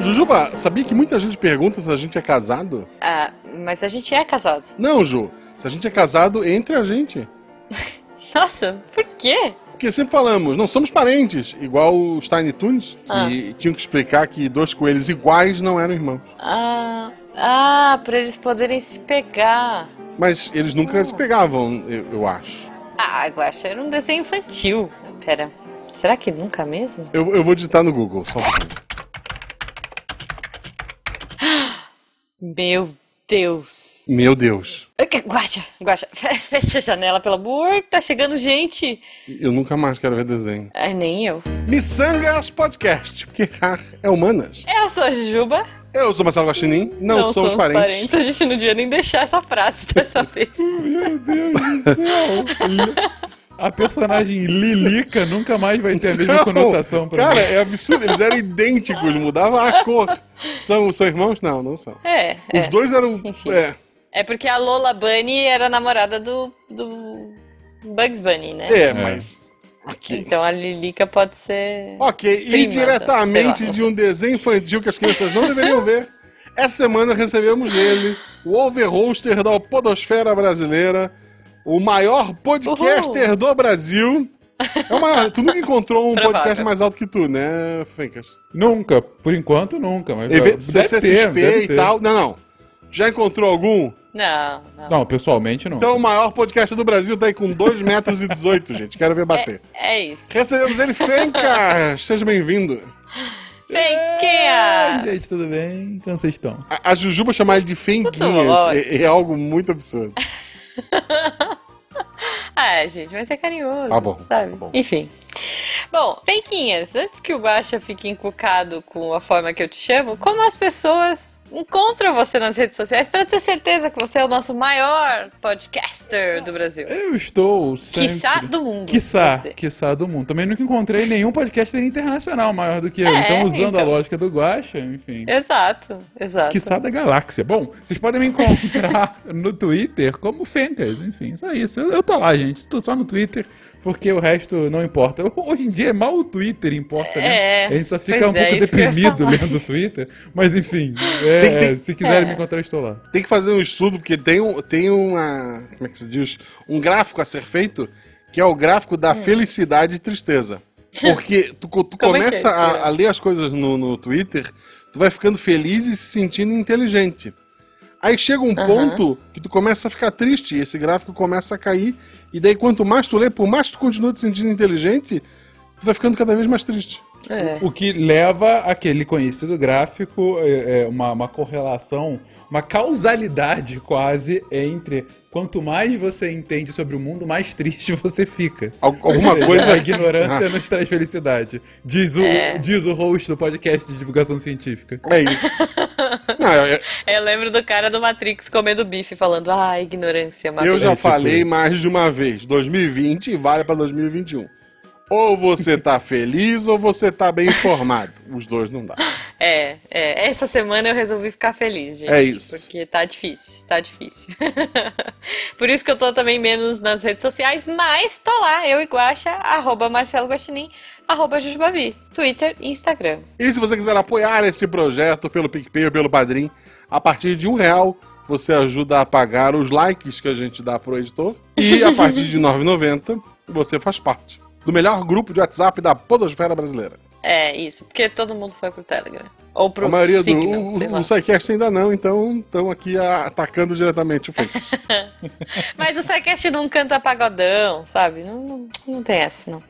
Jujuba, sabia que muita gente pergunta se a gente é casado? Ah, mas a gente é casado. Não, Ju. Se a gente é casado entre a gente. Nossa, por quê? Porque sempre falamos, não somos parentes, igual os Tiny Toons, Ah. que tinham que explicar que dois coelhos iguais não eram irmãos. Ah, ah, pra eles poderem se pegar. Mas eles nunca se pegavam, eu, eu acho. Ah, Guaxa, era um desenho infantil. Pera, será que nunca mesmo? Eu, eu vou digitar no Google, só um pouquinho. Meu Deus. Meu Deus. Guaxa, Guaxa, fecha a janela, pelo amor, tá chegando gente. Eu nunca mais quero ver desenho. Ai, nem eu. Missangas Podcast, porque errar é humanas. Eu sou a Jujuba. Eu sou Marcelo Guaxinim, não, somos, parentes. A gente não devia nem deixar essa frase dessa vez. Meu Deus do céu. A personagem Lilica nunca mais vai ter a mesma Não, conotação pra Cara, mim. é absurdo, eles eram idênticos, mudava a cor. São, são irmãos? Não, não são. É, Os é. dois eram. Enfim. É, É porque a Lola Bunny era namorada do, do Bugs Bunny, né? é, mas. Ok. Então a Lilica pode ser. Ok, e Prima, diretamente lá, de um desenho infantil que as crianças não deveriam ver, essa semana recebemos ele, o overhoster da Podosfera Brasileira, o maior podcaster do Brasil. É uma, tu nunca encontrou um podcast mais alto que tu, né, Fencas? Nunca, por enquanto nunca. Mas EV, deve ter, e ter. tal. Não, não. Já encontrou algum? Não, não. Não, pessoalmente não. Então o maior podcast do Brasil tá aí com 2 metros e 18, gente. Quero ver bater. É isso. Recebemos ele, Fencas! Seja bem-vindo. Ai, Kea! gente, tudo bem? Como vocês estão? A, a Jujuba chamar ele de Fenguinhas Ótimo. é, é algo muito absurdo. Ah, gente, mas é carinhoso. Tá bom, Sabe? tá bom. Enfim. Bom, Penquinhas, antes que o Guaxa fique encucado com a forma que eu te chamo, como as pessoas encontram você nas redes sociais para ter certeza que você é o nosso maior podcaster do Brasil? Eu estou sempre... Quiçá do mundo. Quiçá, quiçá do mundo. Também nunca encontrei nenhum podcaster internacional maior do que eu. É, então, usando a então. lógica do Guaxa, enfim. Exato, exato. Quiçá da galáxia. Bom, vocês podem me encontrar no Twitter como Fencas, enfim, só isso. Eu, eu tô lá, gente. Tô só no Twitter, porque o resto não importa. Hoje em dia é mal o Twitter importa, né? É, A gente só fica um é, pouco deprimido lendo o Twitter. Mas enfim, é, Tem- tem- se quiserem É. me encontrar, estou lá. Tem que fazer um estudo, porque tem, um, tem uma. Como é que se diz? Um gráfico a ser feito, que é o gráfico da felicidade e tristeza. Porque tu, tu é é começa a, a ler as coisas no, no Twitter, tu vai ficando feliz e se sentindo inteligente. Aí chega um Aham. ponto que tu começa a ficar triste, e esse gráfico começa a cair, e daí quanto mais tu lê, por mais que tu continue te sentindo inteligente, tu vai ficando cada vez mais triste. É. O que leva aquele conhecido gráfico, é, é, uma, uma correlação, uma causalidade quase entre quanto mais você entende sobre o mundo, mais triste você fica. Al- Alguma seja, coisa. A ignorância Ah, nos traz felicidade. Diz o, É. diz o host do podcast de divulgação científica. É isso. Não, eu, Eu lembro do cara do Matrix comendo bife falando, ah, ignorância, mata eu já É, falei mais de uma vez. 2020 vale pra 2021. Ou você tá feliz ou você tá bem informado. Os dois não dá. É, é, essa semana eu resolvi ficar feliz, gente. É isso. Porque tá difícil, tá difícil. Por isso que eu tô também menos nas redes sociais, mas tô lá, eu e Guaxa, arroba Marcelo Guaxinim, arroba Jujubavi, Twitter e Instagram. E se você quiser apoiar esse projeto pelo PicPay ou pelo Padrim, a partir de um real você ajuda a pagar os likes que a gente dá pro editor. E a partir de R$ 9,90 você faz parte do melhor grupo de WhatsApp da podosfera brasileira. É, isso, porque todo mundo foi pro Telegram. Ou pro a maioria Signal, do sei o, lá. o SciCast ainda não, então estão aqui atacando diretamente o Fencas. Mas o SciCast não canta pagodão, sabe? Não, não, não tem essa, não.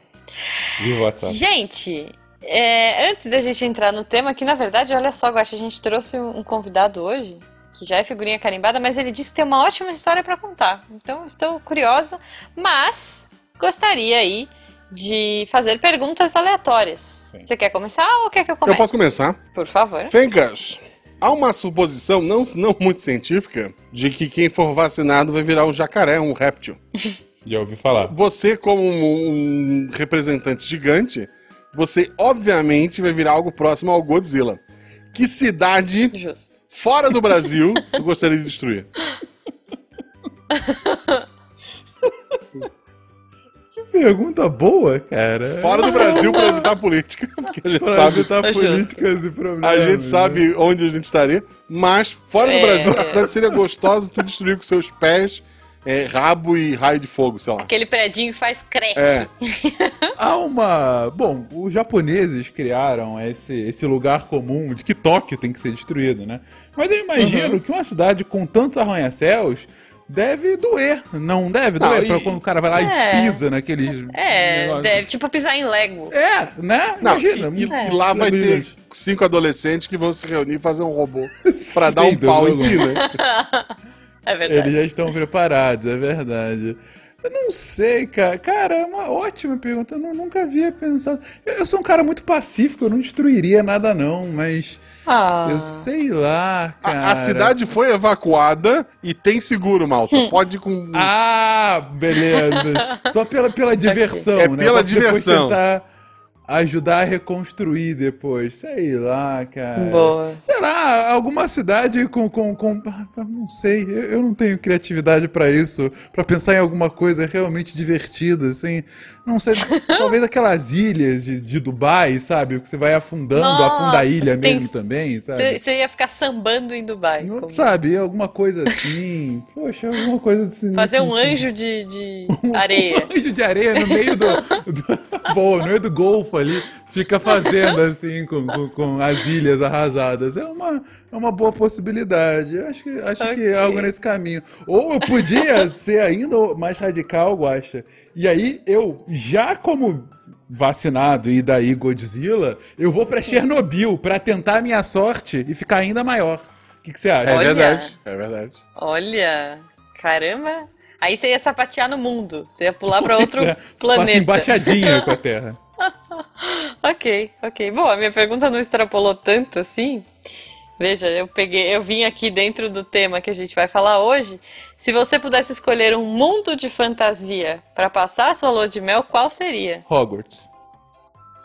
Viva o WhatsApp. Gente, é, antes da gente entrar no tema, que na verdade, olha só, Guaxa, a gente trouxe um um convidado hoje, que já é figurinha carimbada, mas ele disse que tem uma ótima história pra contar. Então, estou curiosa, mas gostaria aí de fazer perguntas aleatórias. Você quer começar ou quer que eu comece? Eu posso começar? Por favor. Fencas, há uma suposição não, não muito científica de que quem for vacinado vai virar um jacaré, um réptil. Já ouvi falar. Você, como um, um representante gigante, você obviamente vai virar algo próximo ao Godzilla. Que cidade Justo. fora do Brasil tu gostaria de destruir? pergunta boa, cara. Fora do Brasil pra evitar política, porque a gente Pra sabe, evitar justo. políticas e problemas. a gente né? sabe onde a gente estaria, mas fora do É. Brasil a cidade seria gostosa tu destruir com seus pés, é, rabo e raio de fogo, sei lá. Aquele predinho faz crack. É. Há uma. Bom, os japoneses criaram esse, esse lugar comum de que Tóquio tem que ser destruído, né? Mas eu imagino Uhum. que uma cidade com tantos arranha-céus deve doer. Não deve Não, doer e- pra quando o cara vai lá É. e pisa naqueles. É, negócios. deve, tipo pisar em Lego. É, né? Não, Imagina. e, e É. lá vai ter cinco adolescentes que vão se reunir e fazer um robô pra dar Sem um pau em ti, né? É verdade. Eles já estão preparados, é verdade. Eu não sei, cara. Cara, é uma ótima pergunta. Eu nu- nunca havia pensado. Eu, eu sou um cara muito pacífico, eu não destruiria nada, não, mas. Ah. Eu sei lá, cara. A, a cidade foi evacuada e tem seguro, malta. Pode ir com. Ah, beleza. Só pela, pela diversão, É né? pela diversão. tentar ajudar a reconstruir depois. Sei lá, cara. Boa. Sei lá, alguma cidade com. com, com ah, não sei, eu, não tenho criatividade pra isso, pra pensar em alguma coisa realmente divertida, assim. Não sei, talvez aquelas ilhas de, de Dubai, sabe? Que você vai afundando, Nossa, afunda a ilha tem- mesmo também, sabe? Você ia ficar sambando em Dubai. Não como- Sabe, alguma coisa assim. Poxa, alguma coisa assim. Fazer um anjo de, de areia. Um anjo de areia no meio do. do boa, no meio do golfo ali. Fica fazendo assim com, com, com as ilhas arrasadas. É uma, é uma boa possibilidade. Eu acho que, acho que Ok. é algo nesse caminho. Ou eu podia ser ainda mais radical, Guaxa. E aí eu, já como vacinado e daí Godzilla, eu vou pra Chernobyl pra tentar a minha sorte e ficar ainda maior. O que, que você acha? É Olha. verdade, é verdade. Olha, caramba. Aí você ia sapatear no mundo. Você ia pular pra outro é, Faço planeta. embaixadinha com a Terra. Ok, ok. Bom, a minha pergunta não extrapolou tanto assim. Veja, eu peguei, eu vim aqui dentro do tema que a gente vai falar hoje. Se você pudesse escolher um mundo de fantasia pra passar a sua lua de mel, qual seria? Hogwarts.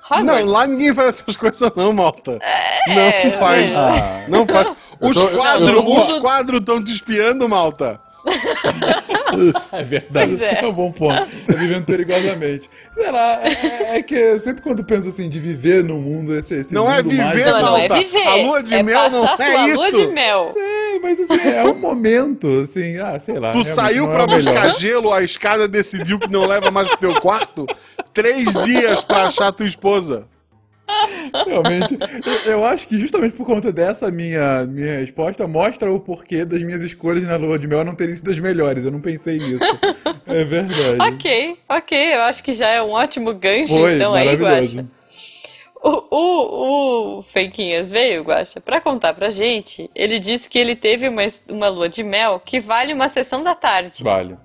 Hogwarts. Não, lá ninguém faz essas coisas não, malta. É, não faz. é. Ah. Não faz. Os tô- eu- quadros, tô- os quadros estão te espiando, malta. É verdade, é. é um bom ponto. Tá vivendo perigosamente. Sei lá, é, é que eu sempre quando penso assim, de viver no mundo, esse, esse Não é mundo viver, mágico, Não, não é viver. A lua de é mel não é isso. lua de mel. É, mas assim, é um momento, assim, ah, sei lá. Tu saiu é pra buscar gelo, a escada decidiu que não leva mais pro teu quarto. Três dias pra achar tua esposa. Realmente, eu, acho que justamente por conta dessa minha, minha resposta, mostra o porquê das minhas escolhas na lua de mel não terem sido as melhores. Eu não pensei nisso. É verdade. Ok, ok. Eu acho que já é um ótimo gancho, Foi, então aí, maravilhoso. Guaxa. O, o, o Feiquinhas veio, Guaxa, pra contar pra gente. Ele disse que ele teve uma, uma lua de mel que vale uma sessão da tarde. Vale.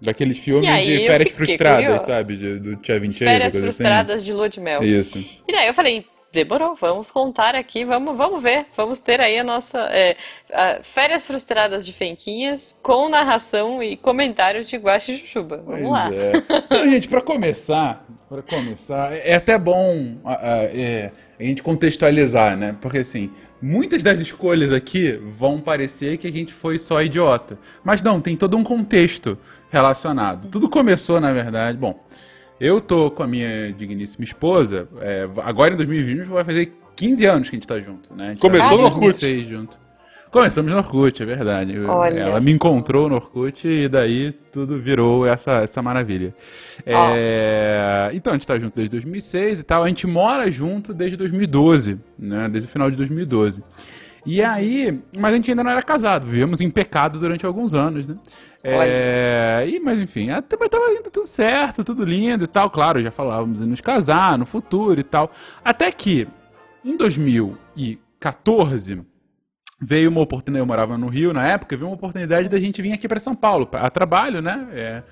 Daqueles filmes E aí, de férias frustradas, curiosa. sabe? De- do Chevy Chase, Férias coisa frustradas de lua de mel. assim. Isso. E daí eu falei, demorou, vamos contar aqui, vamos, vamos ver, vamos ter aí a nossa é, a Férias Frustradas de Fenquinhas com narração e comentário de Guaxa e Jujuba. Vamos Pois lá. é. Então, gente, pra começar, para começar, é até bom é, a gente contextualizar, né? Porque assim, muitas das escolhas aqui vão parecer que a gente foi só idiota, mas não, tem todo um contexto relacionado. Tudo começou, na verdade, bom. Eu tô com a minha digníssima esposa, é, agora em 2020 vai fazer 15 anos que a gente tá junto, né? A gente Começou tá no Orkut. 2006 junto. Começamos no Orkut, é verdade. Eu- Ela me encontrou no Orkut e daí tudo virou essa, essa maravilha. É, Então, a gente tá junto desde 2006 e tal. A gente mora junto desde 2012, né? Desde o final de 2012. E aí, mas a gente ainda não era casado, vivemos em pecado durante alguns anos, né? É, e, mas enfim, até, mas tava indo tudo certo, tudo lindo e tal. Claro, já falávamos em nos casar no futuro e tal. Até que, em 2014, veio uma oportunidade, eu morava no Rio na época, veio uma oportunidade da gente vir aqui para São Paulo, a trabalho, né? É,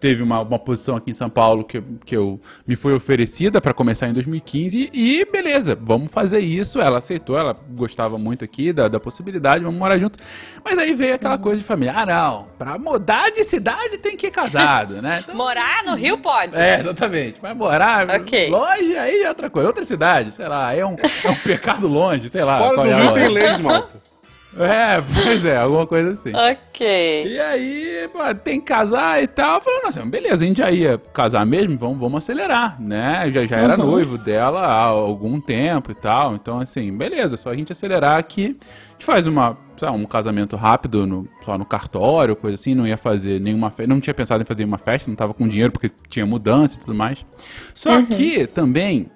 teve uma, uma posição aqui em São Paulo que, que eu me foi oferecida para começar em 2015 e beleza, vamos fazer isso. Ela aceitou, ela gostava muito aqui da, da possibilidade, vamos morar junto. Mas aí veio aquela coisa de família. Ah, não, pra mudar de cidade tem que ir casado, né? Então, Morar no Rio pode. é, exatamente. Vai morar Ok. longe, aí é outra coisa. Outra cidade, sei lá, é um, é um pecado longe, sei lá. Fora do é Rio tem leis, malta. É, pois é, alguma coisa assim. Ok. E aí, pô, tem que casar e tal. Eu falei, nossa, beleza, a gente já ia casar mesmo, vamos, vamos acelerar, né? Já, já era Uhum. noivo dela há algum tempo e tal. Então, assim, beleza, só a gente acelerar aqui. A gente faz uma, lá, um casamento rápido no, só no cartório, coisa assim, não ia fazer nenhuma festa. Não tinha pensado em fazer uma festa, não tava com dinheiro porque tinha mudança e tudo mais. Só Uhum. que também,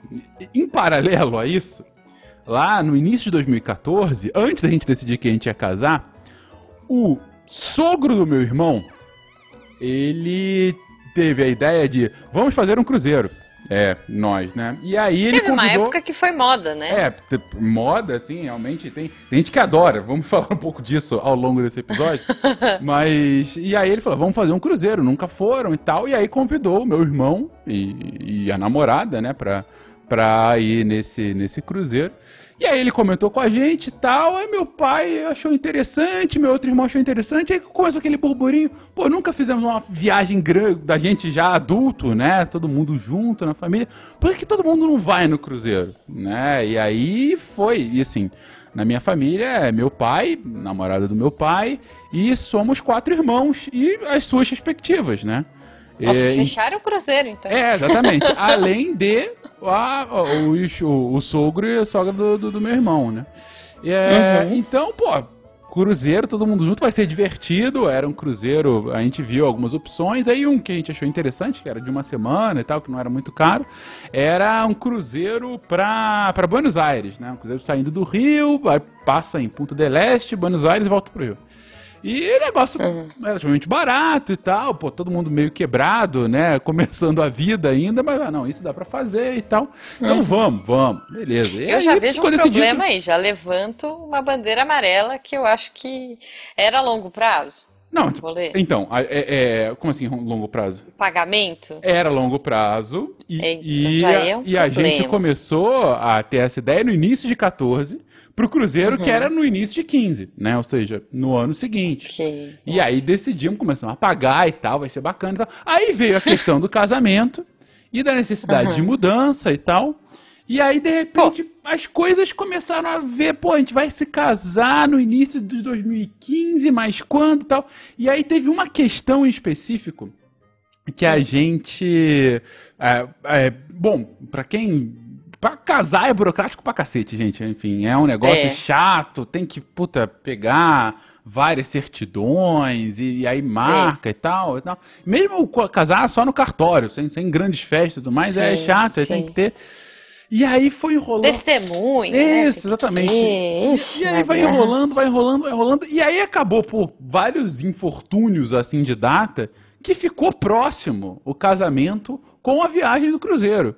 em paralelo a isso, lá no início de 2014, antes da gente decidir que a gente ia casar, o sogro do meu irmão, ele teve a ideia de vamos fazer um cruzeiro. É, nós, né? E aí ele Teve uma convidou... época que foi moda, né? É, moda, assim, realmente tem, tem gente que adora. Vamos falar um pouco disso ao longo desse episódio. Mas. E aí ele falou: vamos fazer um cruzeiro, nunca foram e tal. E aí convidou o meu irmão e, e a namorada, né, pra, pra ir nesse, nesse cruzeiro. E aí ele comentou com a gente e tal. Aí meu pai achou interessante, meu outro irmão achou interessante. Aí começou aquele burburinho. Pô, nunca fizemos uma viagem grande da gente já adulto, né? Todo mundo junto na família. Por que todo mundo não vai no cruzeiro? Né? E aí foi, e assim, na minha família é meu pai, namorada do meu pai, e somos quatro irmãos e as suas respectivas, né? Nossa, É, fecharam o cruzeiro, então. é, exatamente. Além de a- os- o, o sogro e a sogra do, do- do meu irmão, né? É, Então, pô, cruzeiro, todo mundo junto, vai ser divertido. Era um cruzeiro, a gente viu algumas opções. Aí um que a gente achou interessante, que era de uma semana e tal, que não era muito caro, era um cruzeiro pra, pra Buenos Aires, né? Um cruzeiro saindo do Rio, vai, passa em Punta del Este, Buenos Aires e volta pro Rio. E negócio relativamente barato e tal, pô, todo mundo meio quebrado, né? Começando a vida ainda, mas ah, não, isso dá pra fazer e tal. Então vamos, vamos, beleza. E Eu aí já vejo um decidido- problema aí, já levanto uma bandeira amarela que eu acho que era a longo prazo. Não, então, é, é- como assim longo prazo? O pagamento. Era longo prazo e, e, já a, é um e a gente começou a ter essa ideia no início de 14 pro cruzeiro Uhum. que era no início de 15, né? Ou seja, no ano seguinte. Ok. E aí decidimos, começamos a pagar e tal, vai ser bacana e tal. Aí veio a questão do casamento e da necessidade de mudança e tal. E aí, de repente, as coisas começaram a ver, pô, a gente vai se casar no início de 2015, mas quando e tal. E aí teve uma questão em específico que a gente. é, é, bom, pra quem. Pra casar é burocrático pra cacete, gente. Enfim, é um negócio É. chato, tem que, puta, pegar várias certidões e, e aí marca e, tal, e tal. Mesmo casar só no cartório, sem, sem grandes festas e tudo mais, é Sim, chato, aí tem que ter. E aí foi enrolando. Testemunha. né? Isso, exatamente. Ixi, E aí vai enrolando, vai enrolando, vai enrolando. E aí acabou por vários infortúnios assim de data que ficou próximo o casamento com a viagem do cruzeiro.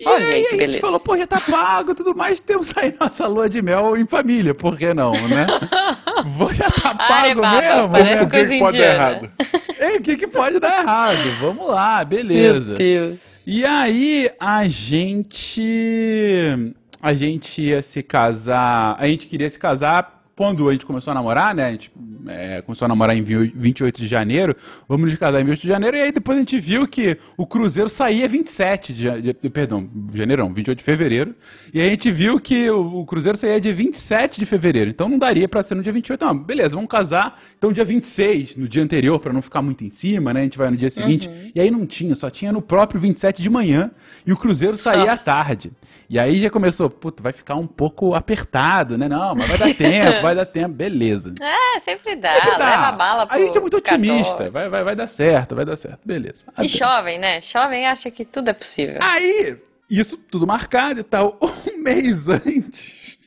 E Olha aí que a gente beleza. falou, pô, já tá pago e tudo mais, temos aí nossa lua de mel em família, por que não, né? Vou- já tá pago Arebaba, mesmo, parece? O que, que pode dar errado? Ei, O que, que pode dar errado? Vamos lá, beleza. Meu Deus. E aí a gente a gente ia se casar, a gente queria se casar quando a gente começou a namorar, né? A gente é, começou a namorar em 28 de janeiro, vamos nos casar em 28 de janeiro, e aí depois a gente viu que o cruzeiro saía 27 de, ja- de perdão, janeiro não, 28 de fevereiro, e a gente viu que o, o cruzeiro saía dia 27 de fevereiro, então não daria pra ser no dia 28, não, beleza, vamos casar, então dia 26, no dia anterior, pra não ficar muito em cima, né? A gente vai no dia seguinte, e aí não tinha, só tinha no próprio 27 de manhã, e o cruzeiro saía à Nossa. tarde. E aí já começou, puta, vai ficar um pouco apertado, né? Não, mas vai dar tempo, vai dar tempo, beleza. É, sempre dá. Sempre dá. Leva a bala pro A gente é muito otimista, vai, vai, vai dar certo, vai dar certo, beleza. E Até- jovem, né? Jovem acha que tudo é possível. Aí, isso tudo marcado e tal, um mês antes,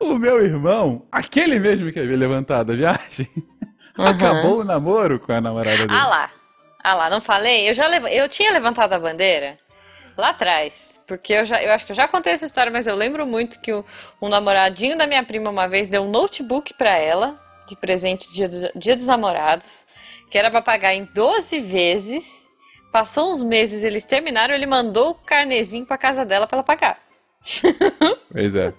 o meu irmão, aquele mesmo que havia levantado a viagem, acabou o namoro com a namorada dele. Ah lá. Ah lá, não falei? Eu já lev... eu tinha levantado a bandeira lá atrás, porque eu já eu acho que eu já contei essa história, mas eu lembro muito que o, um namoradinho da minha prima uma vez deu um notebook pra ela de presente dia dos, dia dos namorados, que era pra pagar em 12 vezes. Passou uns meses, eles terminaram, ele mandou o carnezinho pra casa dela pra ela pagar. Pois é.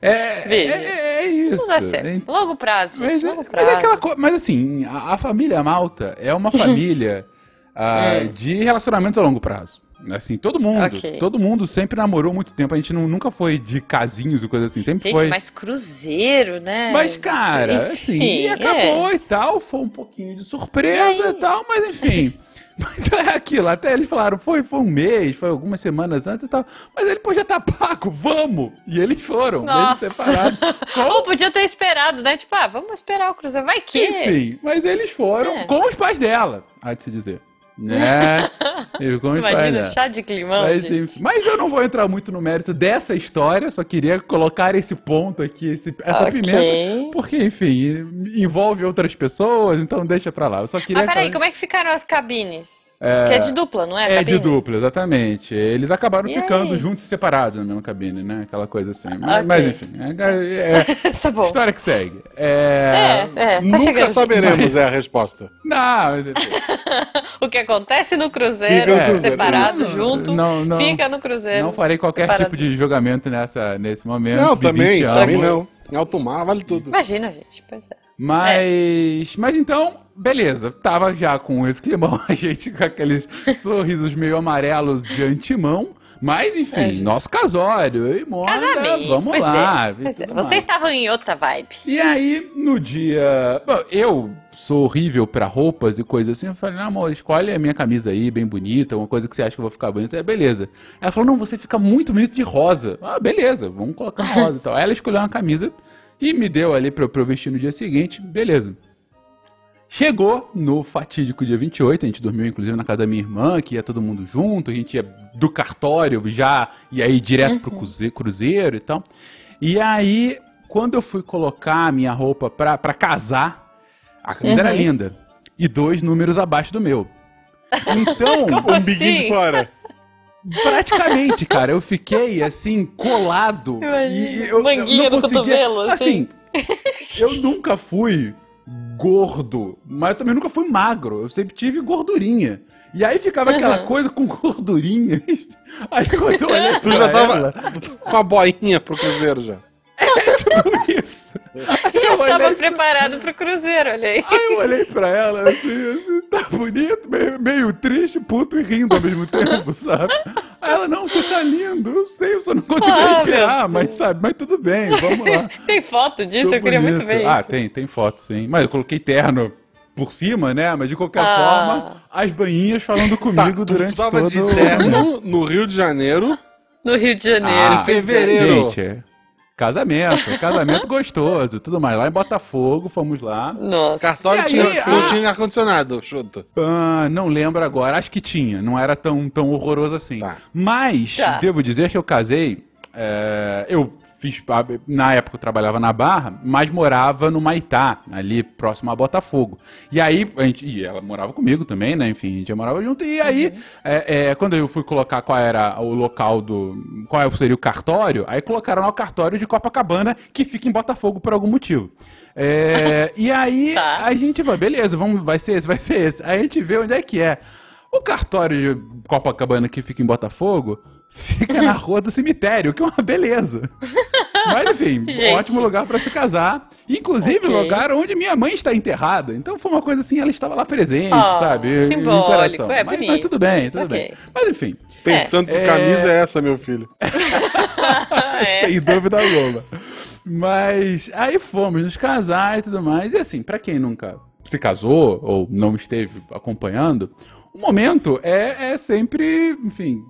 É, Veja. é, é isso. Não dá certo. Ent- Longo prazo, gente, Mas, é, longo mas prazo. é aquela coisa. Mas assim, a, a família Malta é uma família É. de relacionamentos a longo prazo. Assim, todo mundo. Ok. Todo mundo sempre namorou muito tempo. A gente não- nunca foi de casinhos e coisa assim. Sempre Gente, foi. mas cruzeiro, né? Mas, cara, assim, Enfim, e acabou é. e tal, foi um pouquinho de surpresa E e, tal, mas enfim. Mas é aquilo, até eles falaram, foi, foi um mês, foi algumas semanas antes e tal, mas ele podia estar pago, vamos! E eles foram, mesmo Nossa. separados. Ou podia ter esperado, né? Tipo, ah, vamos esperar o cruzeiro. Vai que. Enfim, mas eles foram É. com os pais dela, há de se dizer. Né? Pais Imagina, dela. chá de climão, Mas, gente. enfim, mas eu não vou entrar muito no mérito dessa história, só queria colocar esse ponto aqui, esse- essa Ok. pimenta, porque, enfim, envolve outras pessoas, então deixa pra lá. Eu só queria. Mas peraí, como é que ficaram as cabines? É, Porque é de dupla, não é? É de cabine? dupla, exatamente. Eles acabaram E ficando aí? juntos e separados na mesma cabine, né? Aquela coisa assim. Mas, Ok. mas, enfim, é, é- Tá bom. história que segue. É. É, é, tá Nunca chegando. saberemos, é a resposta. Não, mas enfim. O que acontece no cruzeiro, no cruzeiro, separado, isso. junto, Não, não. fica no cruzeiro. Não farei qualquer separado. tipo de julgamento nessa, nesse momento. Não, também, também não. Em alto mar vale tudo. Imagina, gente. Pois é. Mas. Mas então, beleza. Tava já com esse climão, a gente com aqueles sorrisos meio amarelos de antemão. Mas, enfim, É, nosso casório, eu e Mônica, Casamento. vamos lá. É, é. Vocês estavam em outra vibe. E aí, no dia. Bom, eu sou horrível pra roupas e coisas assim. Eu falei, não, amor, escolhe a minha camisa aí, bem bonita, uma coisa que você acha que eu vou ficar bonita. É, beleza. Ela falou, não, você fica muito bonito de rosa. Ah, beleza, vamos colocar rosa e tal. Aí ela escolheu uma camisa e me deu ali pra eu vestir no dia seguinte. Beleza. Chegou no fatídico dia 28, a gente dormiu inclusive na casa da minha irmã, que ia todo mundo junto, a gente ia do cartório já, e aí direto pro cruze- cruzeiro e tal. E aí, quando eu fui colocar a minha roupa pra, pra casar, a camisa era Uhum. linda. E dois números abaixo do meu. Então, Um biquinho de assim? fora. praticamente, cara, eu fiquei assim, colado. Imagina, e eu, eu manguinha não no conseguia. cotovelo, assim. eu nunca fui gordo, mas eu também nunca fui magro. Eu sempre tive gordurinha. E aí ficava aquela Uhum. coisa com gordurinha. Aí quando eu olhei Tu já tava ela, com a boinha pro cruzeiro já. é tipo isso. Aí Já eu estava olhei, preparado pro cruzeiro, olha aí. aí eu olhei pra ela assim, assim, tá bonito, meio, meio triste, puto e rindo ao mesmo tempo, sabe? Aí ela, não, você tá lindo, eu sei, eu só não consigo Ah, respirar, mas sabe, mas tudo bem, vamos lá. Tem foto disso? Tô eu queria muito bonito. ver Ah, isso. tem, tem foto sim. Mas eu coloquei terno por cima, né? Mas de qualquer Ah. forma, as bainhas falando Tá, comigo tu, durante tu tava todo de terno no Rio de Janeiro. No Rio de Janeiro. Ah, em fevereiro. Gente, é casamento, casamento gostoso, tudo mais. Lá em Botafogo, fomos lá. Nossa. Cartório aí, tinha, não ah. tinha ar-condicionado, chuta. Ah, não lembro agora, acho que tinha, não era tão, tão horroroso assim. Tá. Mas, Tá. devo dizer que eu casei, é, eu fiz, na época eu trabalhava na Barra, mas morava no Maitá, ali próximo a Botafogo. E aí, a gente, e ela morava comigo também, né, enfim, a gente já morava junto, e aí, é, é, quando eu fui colocar qual era o local do, qual seria o cartório, aí colocaram lá o cartório de Copacabana, que fica em Botafogo por algum motivo. É, e aí, Tá. a gente vai, beleza, vamos, vai ser esse, vai ser esse. Aí a gente vê onde é que é. O cartório de Copacabana que fica em Botafogo fica na rua do cemitério, que é uma beleza. Mas enfim, Gente. ótimo lugar pra se casar. Inclusive, Ok. lugar onde minha mãe está enterrada. Então foi uma coisa assim, ela estava lá presente, Ah, sabe? simbólico, coração. é mas, bonito. mas tudo bem, tudo Ok. bem. Mas enfim, Pensando que É. camisa é essa, meu filho. é. sem dúvida alguma. Mas aí fomos nos casar e tudo mais. E assim, pra quem nunca se casou ou não esteve acompanhando, o momento é, é sempre, enfim,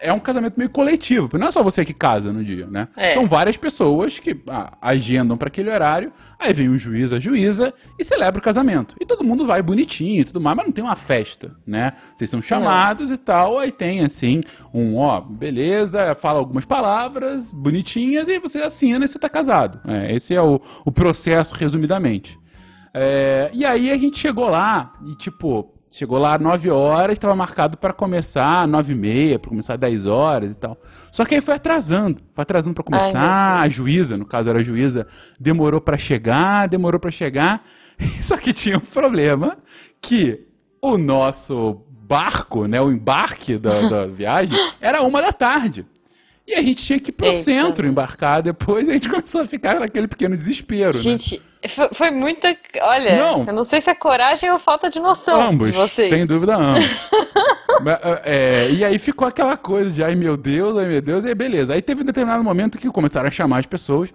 é um casamento meio coletivo. porque Não é só você que casa no dia, né? É. São várias pessoas que ah, agendam pra aquele horário, aí vem o juiz, a juíza e celebra o casamento. E todo mundo vai bonitinho e tudo mais, mas não tem uma festa, né? Vocês são chamados e tal, aí tem assim, um ó, beleza, fala algumas palavras bonitinhas e você assina e você tá casado. É, esse é o, o processo, resumidamente. É, e aí a gente chegou lá e, tipo, chegou lá às 9 horas, estava marcado para começar às 9 e meia, para começar às 10 horas e tal. Só que aí foi atrasando, foi atrasando para Ai, começar. meu a juíza, no caso era a juíza, demorou para chegar, demorou para chegar. Só que tinha um problema que o nosso barco, né, o embarque da, da viagem, era uma da tarde. E a gente tinha que ir pro Eita. centro embarcar depois, e a gente começou a ficar naquele pequeno desespero, né? Foi, foi muita. Olha, Não. eu não sei se é coragem ou falta de noção Ambos, de vocês. sem dúvida ambos. Mas, é, e aí ficou aquela coisa de, ai meu Deus, ai meu Deus, e aí beleza. Aí teve um determinado momento que começaram a chamar as pessoas.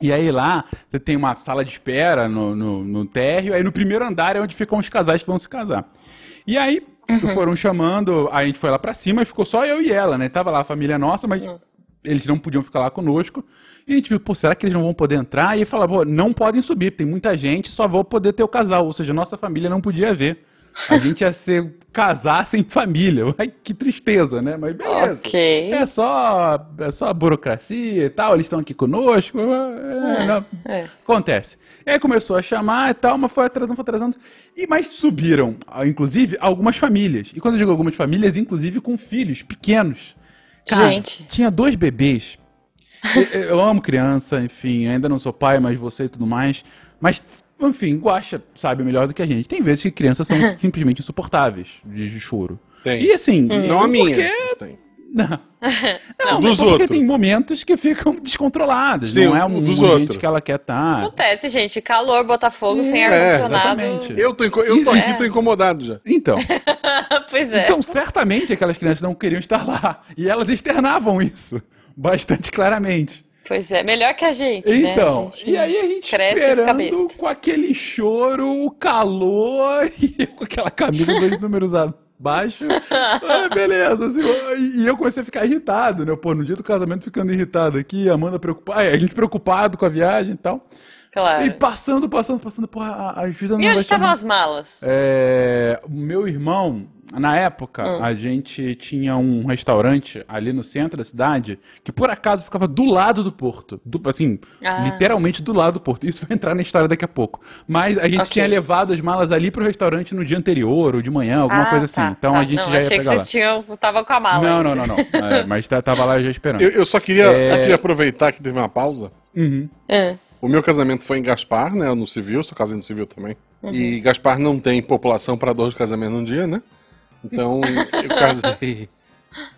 E aí lá, você tem uma sala de espera no, no, no térreo, aí no primeiro andar é onde ficam os casais que vão se casar. E aí foram chamando, a gente foi lá pra cima e ficou só eu e ela, né? Tava lá a família nossa, mas eles não podiam ficar lá conosco. E a gente viu, pô, será que eles não vão poder entrar? E falava, pô, não podem subir, tem muita gente, só vou poder ter o casal. Ou seja, nossa família não podia ver. A gente ia ser casar sem família. Ai, que tristeza, né? Mas beleza. Ok. É só, é só burocracia e tal, eles estão aqui conosco. é, não- é. Acontece. E aí começou a chamar e tal, mas foi atrasando, foi atrasando. E mais subiram, ah, inclusive, algumas famílias. E quando eu digo algumas famílias, inclusive com filhos pequenos. Cara, Gente. tinha dois bebês. Eu, eu amo criança, enfim, ainda não sou pai, mas você e tudo mais. Mas, enfim, Guaxa sabe melhor do que a gente. Tem vezes que crianças são simplesmente insuportáveis de, de choro. Tem. E assim, Não a minha. porque Tem. Não. Não, Dos porque outros. tem momentos que ficam descontrolados. Sim, não é um dos momento outros. que ela quer estar. Acontece, gente. Calor, Botafogo, sem É, ar-condicionado. exatamente. Eu tô, eu tô aqui, tô incomodado já. Então, pois é. então, certamente aquelas crianças não queriam estar lá. E elas externavam isso bastante claramente. Pois é, melhor que a gente. né? Então, A gente e aí a gente esperando com aquele choro, o calor e eu com aquela camisa dois números abaixo. Ah, beleza, assim, e eu comecei a ficar irritado, né? Pô, no dia do casamento ficando irritado aqui, Amanda preocupada, a gente preocupado com a viagem e tal. Claro. E passando, passando, passando, porra, a, a juíza não E onde estavam as malas? É, meu irmão, na época, Hum. a gente tinha um restaurante ali no centro da cidade que por acaso ficava do lado do porto. Do- assim, Ah. literalmente do lado do porto. Isso vai entrar na história daqui a pouco. Mas a gente Ok. tinha levado as malas ali pro restaurante no dia anterior ou de manhã, alguma Ah, coisa assim. tá, Então tá. a gente não, já ia achei que pegar lá. vocês tinham, tava com a mala. Não, não, não, não. É, mas tá- tava lá já esperando. Eu, eu só queria, É. eu queria aproveitar que teve uma pausa. Uhum. É. O meu casamento foi em Gaspar, né? No civil, sou casei no civil também. E Gaspar não tem população para dois casamentos num dia, né? Então eu casei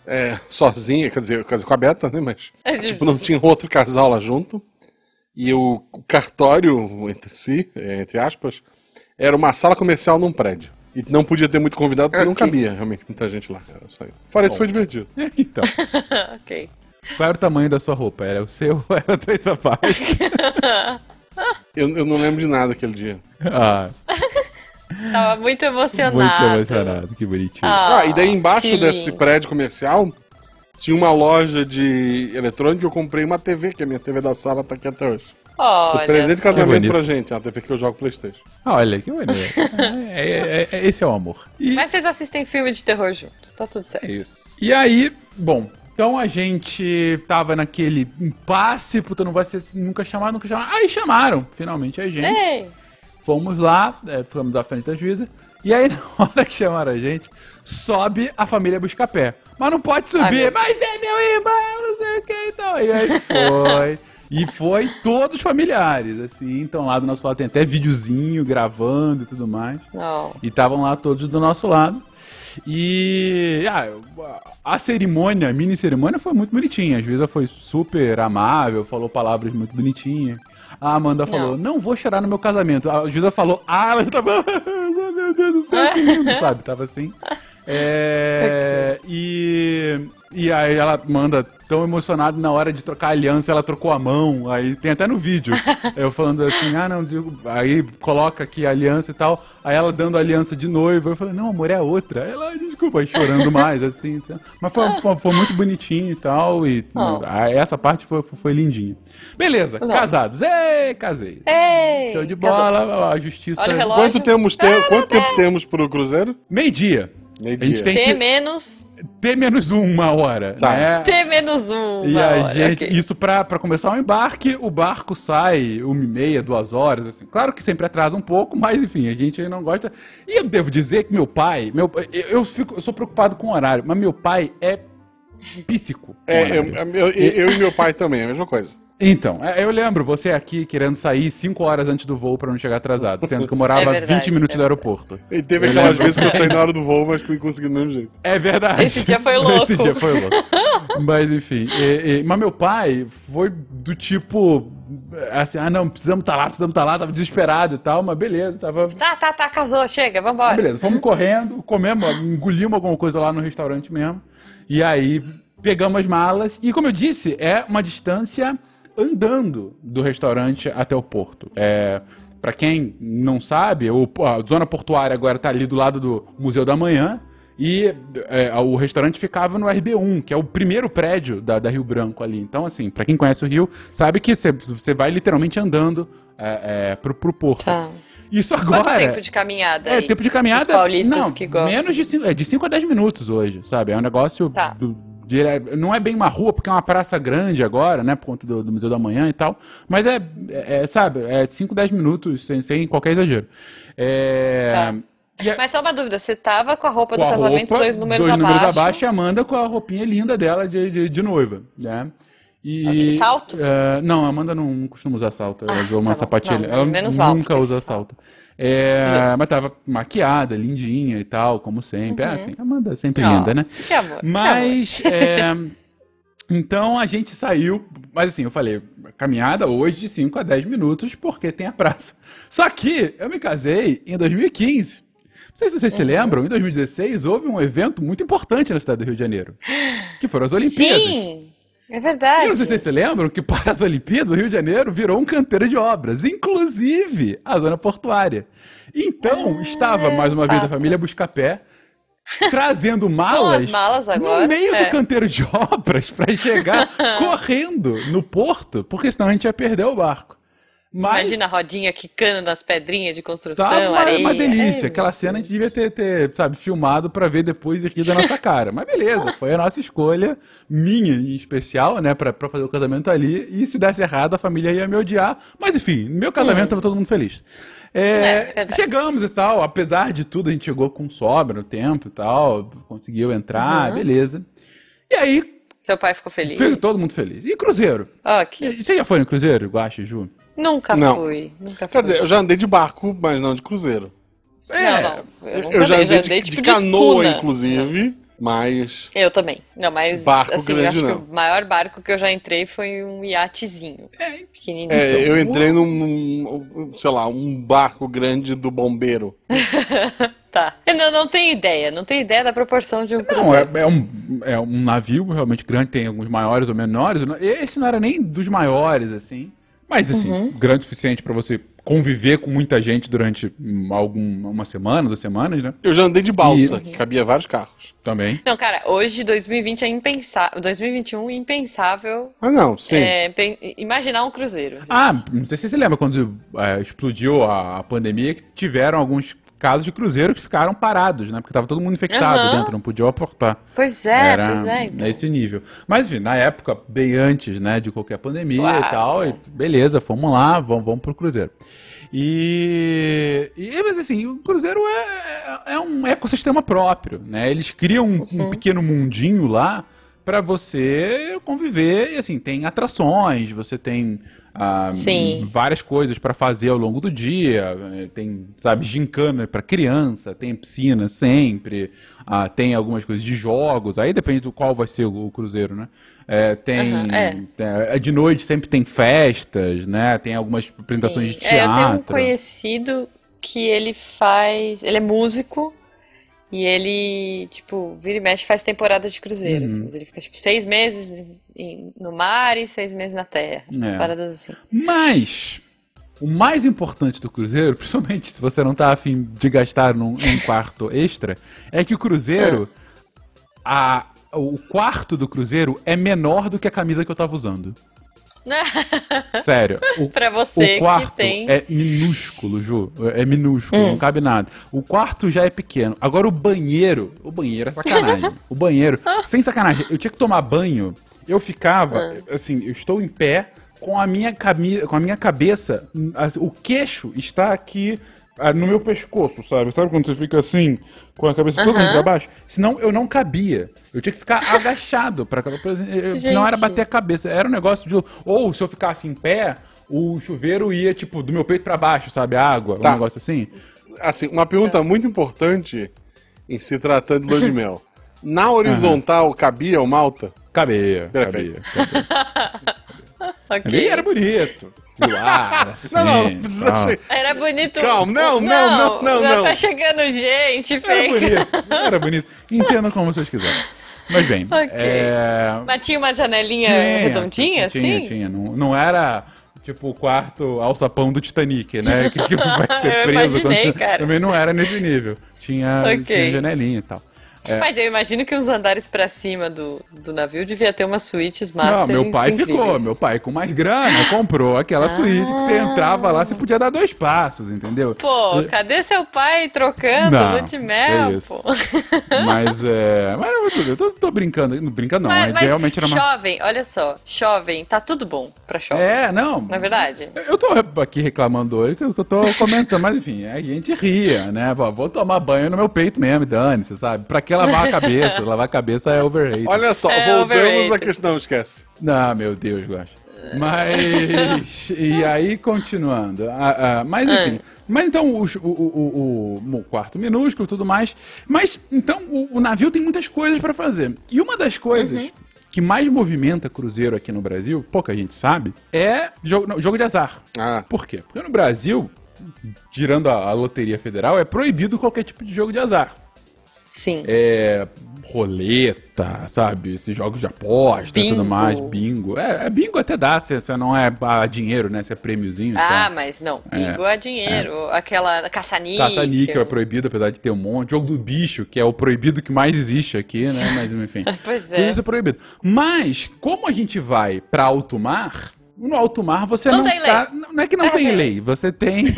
é, sozinha, quer dizer, eu casei com a Beta, né? Mas É tipo, não tinha outro casal lá junto. E o, cartório entre si, é, entre aspas, era uma sala comercial num prédio. E não podia ter muito convidado porque não Ok. cabia realmente muita gente lá. Era só isso. Fora isso, foi divertido. Então, ok. qual era o tamanho da sua roupa? Era o seu ou era dois sapatos? Eu, eu não lembro de nada aquele dia. Ah, Tava muito emocionado. muito emocionado, que bonitinho. Ah, Ah, e daí embaixo desse lindo. prédio comercial tinha uma loja de eletrônica e eu comprei uma TV, que a minha TV da sala tá aqui até hoje. Isso Olha, é presente de casamento pra gente, é a TV que eu jogo Playstation. Olha, que maneiro. É, é- é- esse é o amor. E, Mas vocês assistem filme de terror junto. Tá tudo certo. é isso. E aí, bom, então a gente tava naquele impasse, puta, não vai ser nunca chamar, nunca chamar. Aí chamaram, finalmente, a gente. Ei! Fomos lá, é, fomos à frente da juíza. E aí, na hora que chamaram a gente, sobe a família Buscapé. Mas não pode Ai, subir, meu mas é meu irmão, não sei o que e tal. E aí foi. E foi todos familiares, assim. Então lá do nosso lado tem até videozinho gravando e tudo mais. Não. E estavam lá todos do nosso lado. E ah, a cerimônia, a mini cerimônia foi muito bonitinha. A juíza foi super amável, falou palavras muito bonitinhas. A Amanda falou, não vou chorar no meu casamento. A juíza falou, ah, ela tava. meu Deus do céu, que lindo, sabe? Tava assim. É, e, e aí ela manda tão emocionada na hora de trocar a aliança, ela trocou a mão. Aí tem até no vídeo. Eu falando assim, ah, não, digo, aí coloca aqui a aliança e tal. Aí ela dando a aliança de noivo. Eu falei, não, amor, é a outra. Aí ela, "Ai, desculpa, aí chorando mais, assim. assim. Mas foi, foi, foi muito bonitinho e tal. E Oh. ah, essa parte foi, foi lindinha. Beleza, Não. casados. Ei, casei. Ei! Show de Casou. bola, a justiça. Olha o relógio. Quanto, temos te... Quanto tempo temos pro Cruzeiro? Meio-dia. Meio A gente dia. tem T que menos. ter menos uma hora, Tá. né? T menos um. E uma a hora, gente, ok. isso pra, pra começar o embarque, o barco sai uma e meia, duas horas, assim. Claro que sempre atrasa um pouco, mas enfim, a gente não gosta. E eu devo dizer que meu pai, meu, eu, eu fico, eu sou preocupado com o horário, mas meu pai é píssico. É, eu, horário. eu- eu e meu pai também, é a mesma coisa. Então, é, eu lembro você aqui querendo sair cinco horas antes do voo pra não chegar atrasado, sendo que eu morava É verdade, 20 minutos é do aeroporto. E teve Eu aquelas lembro. vezes que eu saí na hora do voo, mas que consegui do mesmo jeito. É verdade. Esse dia foi louco. Esse dia foi louco. Mas enfim. e- e- mas meu pai foi do tipo. assim, ah, não, precisamos estar tá lá, precisamos estar tá lá, tava desesperado e tal, mas beleza, tava. Tá, tá, tá, casou, chega, vambora. Beleza, fomos correndo, comemos, engolimos alguma coisa lá no restaurante mesmo. E aí pegamos as malas. E como eu disse, é uma distância andando do restaurante até o porto. É. Pra quem não sabe, o, a zona portuária agora tá ali do lado do Museu da Manhã. E é, o restaurante ficava no RB1, que é o primeiro prédio da, da Rio Branco ali. Então, assim, para quem conhece o Rio, sabe que você vai literalmente andando é, é, pro, pro porto. Tá. Isso agora. Quanto tempo de caminhada? É, aí? tempo de caminhada. Os paulistas não, que gostam. Menos de 5 é, de cinco a 10 minutos hoje, sabe? É um negócio. Tá. Do, de, não é bem uma rua, porque é uma praça grande agora, né? Por conta do, do Museu da Manhã e tal. Mas é, é, é sabe, é 5, 10 minutos, sem, sem qualquer exagero. É. Tá. A... Mas só uma dúvida, você tava com a roupa com do a casamento roupa, dois números dois abaixo? Dois números abaixo e Amanda com a roupinha linda dela de, de, de noiva, né? E, salto? Uh, não, a Amanda não costuma usar salto. Ela ah, usou uma tá sapatilha. Não, ela menos nunca usa salto. É, mas tava maquiada, lindinha e tal, como sempre. É, uhum. É assim, Amanda é sempre oh, linda, né? Que amor. Mas. Que amor. É, então a gente saiu. Mas assim, eu falei, caminhada hoje de 5 a 10 minutos, porque tem a praça. Só que eu me casei em 2015. Não sei se vocês uhum. se lembram, em 2016 houve um evento muito importante na cidade do Rio de Janeiro, que foram as Olimpíadas. Sim, é verdade. E não sei se vocês se lembram que para as Olimpíadas o Rio de Janeiro virou um canteiro de obras, inclusive a zona portuária. Então, ah, estava mais uma vez a família Buscapé trazendo malas, malas agora, no meio é. do canteiro de obras para chegar correndo no porto, porque senão a gente ia perder o barco. Mas... Imagina a rodinha quicando nas pedrinhas de construção, tá uma, areia. uma delícia. É. Aquela cena a gente devia ter, ter sabe, filmado para ver depois aqui da nossa cara. Mas beleza, foi a nossa escolha, minha em especial, né, pra, pra fazer o casamento ali. E se desse errado, a família ia me odiar. Mas enfim, meu casamento hum. tava todo mundo feliz. É, é, chegamos e tal, apesar de tudo, a gente chegou com sobra no tempo e tal, conseguiu entrar, uhum. beleza. E aí. Seu pai ficou feliz? Ficou todo mundo feliz. E Cruzeiro? Ok. Você já foi no Cruzeiro, Guache, Ju? Nunca não. fui. Nunca Quer fui. dizer, eu já andei de barco, mas não de cruzeiro. É, não, não. Eu, eu já, andei já andei de, tipo, de canoa, de inclusive. Mas. Eu também. Não, mas. Barco assim, grande, acho não. que o maior barco que eu já entrei foi um iatezinho. É, pequenininho. É, eu entrei num, num, sei lá, um barco grande do bombeiro. tá. Eu não, não tenho ideia. Não tenho ideia da proporção de um cruzeiro. Não, é, é, um, é um navio realmente grande, tem alguns maiores ou menores. Esse não era nem dos maiores, assim. Mas, assim, uhum. grande o suficiente para você conviver com muita gente durante algum, uma semana, duas semanas, né? Eu já andei de balsa, e... que cabia vários carros. Também. Não, cara, hoje, 2020 é impensável. 2021 impensável. Ah, não, sim. É, imaginar um cruzeiro. Ah, não sei se você lembra quando é, explodiu a, a pandemia, que tiveram alguns casos de cruzeiro que ficaram parados, né? Porque tava todo mundo infectado uhum. dentro, não podia aportar. Pois é, Era pois é. Então. Nesse nível. Mas, enfim, na época, bem antes, né, de qualquer pandemia Suave, e tal, e beleza, fomos lá, vamos, vamos pro cruzeiro. E, e mas assim, o cruzeiro é, é, é um ecossistema próprio, né? Eles criam um, um pequeno mundinho lá para você conviver e assim tem atrações, você tem ah, várias coisas para fazer ao longo do dia. Eh, tem, sabe, gincana para criança, tem piscina sempre, ah, tem algumas coisas de jogos. Aí depende do qual vai ser o, o cruzeiro, né? É, tem, uhum, é. de noite sempre tem festas, né? Tem algumas apresentações Sim. de teatro. É, eu tenho um conhecido que ele faz, ele é músico e ele, tipo, vira e mexe faz temporada de cruzeiro. Uhum. Ele fica, tipo, seis meses no mar e seis meses na terra. É. Paradas assim. Mas, o mais importante do cruzeiro, principalmente se você não tá afim de gastar num, num quarto extra, é que o cruzeiro, ah. a, o quarto do cruzeiro é menor do que a camisa que eu tava usando. Sério. O, pra você o quarto que tem. É minúsculo, Ju. É minúsculo, hum. não cabe nada. O quarto já é pequeno. Agora o banheiro. O banheiro é sacanagem. o banheiro, sem sacanagem. Eu tinha que tomar banho. Eu ficava, hum. assim, eu estou em pé com a minha, camisa, com a minha cabeça. O queixo está aqui ah, no meu pescoço, sabe? Sabe quando você fica assim, com a cabeça toda pra baixo? Senão eu não cabia. Eu tinha que ficar agachado, pra, pra, não era bater a cabeça. Era um negócio de. Ou se eu ficasse em pé, o chuveiro ia, tipo, do meu peito para baixo, sabe? A água, tá. um negócio assim. Assim, uma pergunta é. muito importante em se tratando de lua de mel. Na horizontal, uhum. cabia o malta? Cabia, cabia. cabia. okay. era bonito. Luar, assim. Não, não, não precisa Era bonito. Calma, não, não, não, não, já não. tá chegando gente, Era bonito, era bonito. Entendam como vocês quiserem. Mas bem, Ok. é... Mas tinha uma janelinha Tinha, redondinha, tinha, assim? Tinha, Não, não era tipo o quarto alçapão do Titanic, né? Que, que vai ser Eu preso. imaginei, cara. Também não era nesse nível. Tinha, Ok. tinha janelinha e tal. É. Mas eu imagino que uns andares pra cima do, do navio devia ter umas suítes master Não, meu pai ficou. incríveis. Meu pai, com mais grana, comprou aquela suíte que você entrava lá, você podia dar dois passos, entendeu? Pô, cadê seu pai trocando Não, de mel, é isso. pô? Mas é. Mas eu tô, eu tô, tô brincando. Não brinca, não. Mas, mas realmente era uma. jovem, olha só, jovem, tá tudo bom pra jovem. É, não. Não é verdade? Eu tô aqui reclamando hoje, que eu tô comentando, mas enfim, a gente ria, né? Vou tomar banho no meu peito mesmo, dane-se, sabe? Pra que lavar a cabeça? lavar a cabeça é overrated. Olha só, É voltamos overrated. à questão. Não, esquece. Não, meu Deus, gosto. Mas. e aí, continuando. Ah, ah, mas enfim. Mas então, o, o, o, o- quarto minúsculo e tudo mais. Mas, então, o, o navio tem muitas coisas pra fazer. E uma das coisas que mais movimenta cruzeiro aqui no Brasil, pouca gente sabe, é jogo, não, jogo de azar. Ah, Por quê? Porque no Brasil, tirando a, a Loteria Federal, é proibido qualquer tipo de jogo de azar. Sim. É. Roleta, sabe? Esses jogos de aposta e tudo mais, bingo. É, é bingo até dá, se você não é ah, dinheiro, né? Se é prêmiozinho. Ah, então. mas não, É, bingo é dinheiro. Aquela caça-níquel. Caça-níquel é proibido, apesar de ter um monte. Jogo do bicho, que é o proibido que mais existe aqui, né? Mas enfim. Pois Tudo é. isso é proibido. Mas, como a gente vai pra alto mar, no alto mar você não, Não tem tá. Não é que não É, tem sim. lei, você tem.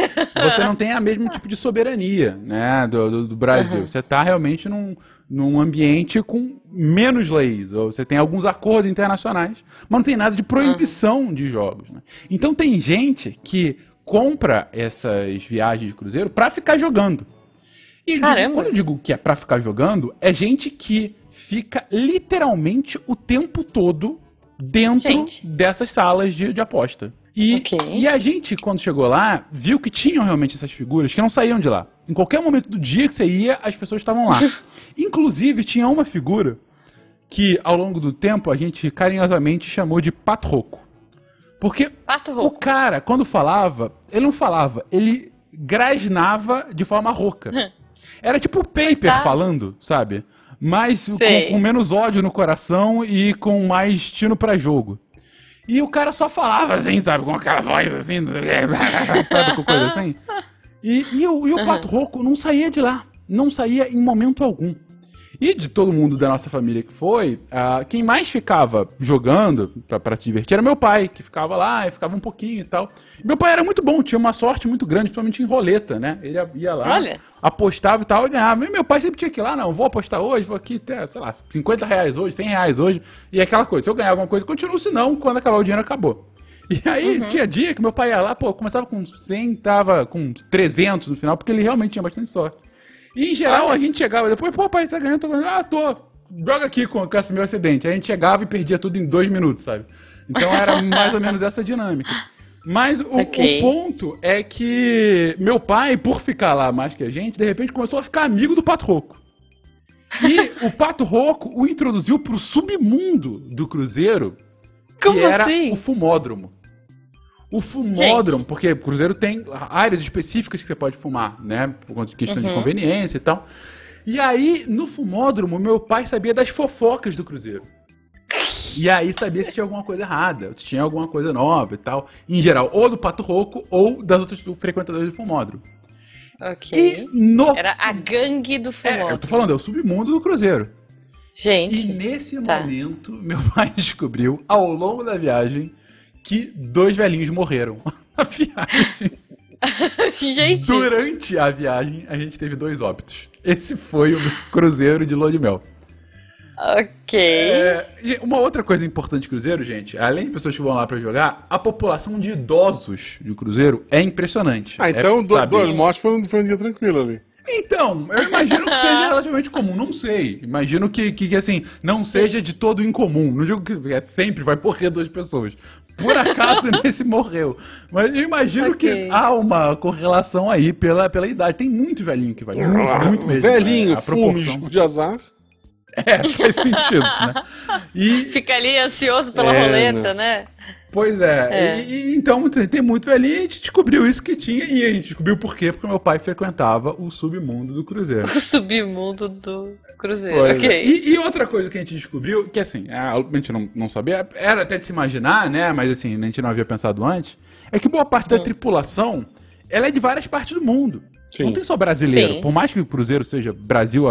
Você não tem a mesmo tipo de soberania, né? Do, do, do Brasil. Uhum. Você tá realmente num, num ambiente com menos leis. Ou você tem alguns acordos internacionais, mas não tem nada de proibição de jogos. né? Então tem gente que compra essas viagens de cruzeiro pra ficar jogando. E digo- quando eu digo que é pra ficar jogando, é gente que fica literalmente o tempo todo dentro Gente. dessas salas de, de aposta. E, Ok. e a gente, quando chegou lá, viu que tinham realmente essas figuras que não saíam de lá. Em qualquer momento do dia que você ia, as pessoas estavam lá. Inclusive, tinha uma figura que, ao longo do tempo, a gente carinhosamente chamou de patroco. Porque Pato o cara, quando falava, ele não falava, ele grasnava de forma rouca. Era tipo o Paper Coitado. falando, sabe? Mas com, com menos ódio no coração e com mais tino pra jogo. E o cara só falava assim, sabe? Com aquela voz assim, sabe? Com coisa assim. E, e o, e o Pato Roco não saía de lá. Não saía em momento algum. E de todo mundo da nossa família que foi, ah, quem mais ficava jogando pra se divertir era meu pai, que ficava lá e ficava um pouquinho e tal. E meu pai era muito bom, tinha uma sorte muito grande, principalmente em roleta, né? Ele ia lá, Olha. apostava e tal, e ganhava. E meu pai sempre tinha que ir lá, não, vou apostar hoje, vou aqui, até, sei lá, 50 reais hoje, 100 reais hoje. E aquela coisa, se eu ganhar alguma coisa, continuo, se não, quando acabar o dinheiro, acabou. E aí, tinha dia que meu pai ia lá, pô, começava com 100, tava com 300 no final, porque ele realmente tinha bastante sorte. E em geral a gente chegava depois, pô, pai, tá ganhando, tô ganhando. Ah, tô. Joga aqui com, com esse meu acidente. A gente chegava e perdia tudo em dois minutos, sabe? Então era mais ou menos essa dinâmica. Mas o, Ok. o ponto é que meu pai, por ficar lá mais que a gente, de repente começou a ficar amigo do Pato Roco. E o Pato Roco o introduziu pro submundo do Cruzeiro, que Como era assim? o fumódromo. O fumódromo, porque o Cruzeiro tem áreas específicas que você pode fumar, né? Por questão de conveniência e tal. E aí, no fumódromo, meu pai sabia das fofocas do Cruzeiro. E aí sabia se tinha alguma coisa errada, se tinha alguma coisa nova e tal. Em geral, ou do Pato Roco ou das outras do frequentadores do fumódromo. Ok. E no Era a gangue do É, fumódromo. eu tô falando, é o submundo do Cruzeiro. E Gente, nesse tá. momento, meu pai descobriu, ao longo da viagem, que dois velhinhos morreram. Na viagem. gente, Durante a viagem, a gente teve dois óbitos. Esse foi o cruzeiro de lua de mel. ok. É, uma outra coisa importante de cruzeiro, gente, além de pessoas que vão lá pra jogar, a população de idosos de cruzeiro é impressionante. Ah, É, então do- sabe? duas mortes foi um, foi um dia tranquilo ali. Então, eu imagino que seja relativamente comum, não sei. Imagino que, que, que, assim, não seja de todo incomum. Não digo que é, sempre vai morrer duas pessoas. Por acaso nesse morreu. Mas eu imagino Ok. que há uma correlação aí pela, pela idade. Tem muito velhinho que vai. Muito, muito mesmo. Velhinho, É, proporção. jogo de azar. É, faz sentido, né? E, Fica ali ansioso pela É, roleta, né? pois é, É. E, e então tem muito velhinho e a gente descobriu isso que tinha. E a gente descobriu por quê? Porque meu pai frequentava o submundo do Cruzeiro. O submundo do Cruzeiro, Pois ok. é. E, e outra coisa que a gente descobriu, que assim, a a gente não, não sabia, era até de se imaginar, né? Mas assim, a gente não havia pensado antes, é que boa parte Hum. da tripulação ela é de várias partes do mundo. Sim. Não tem só brasileiro. Sim. Por mais que o Cruzeiro seja Brasil,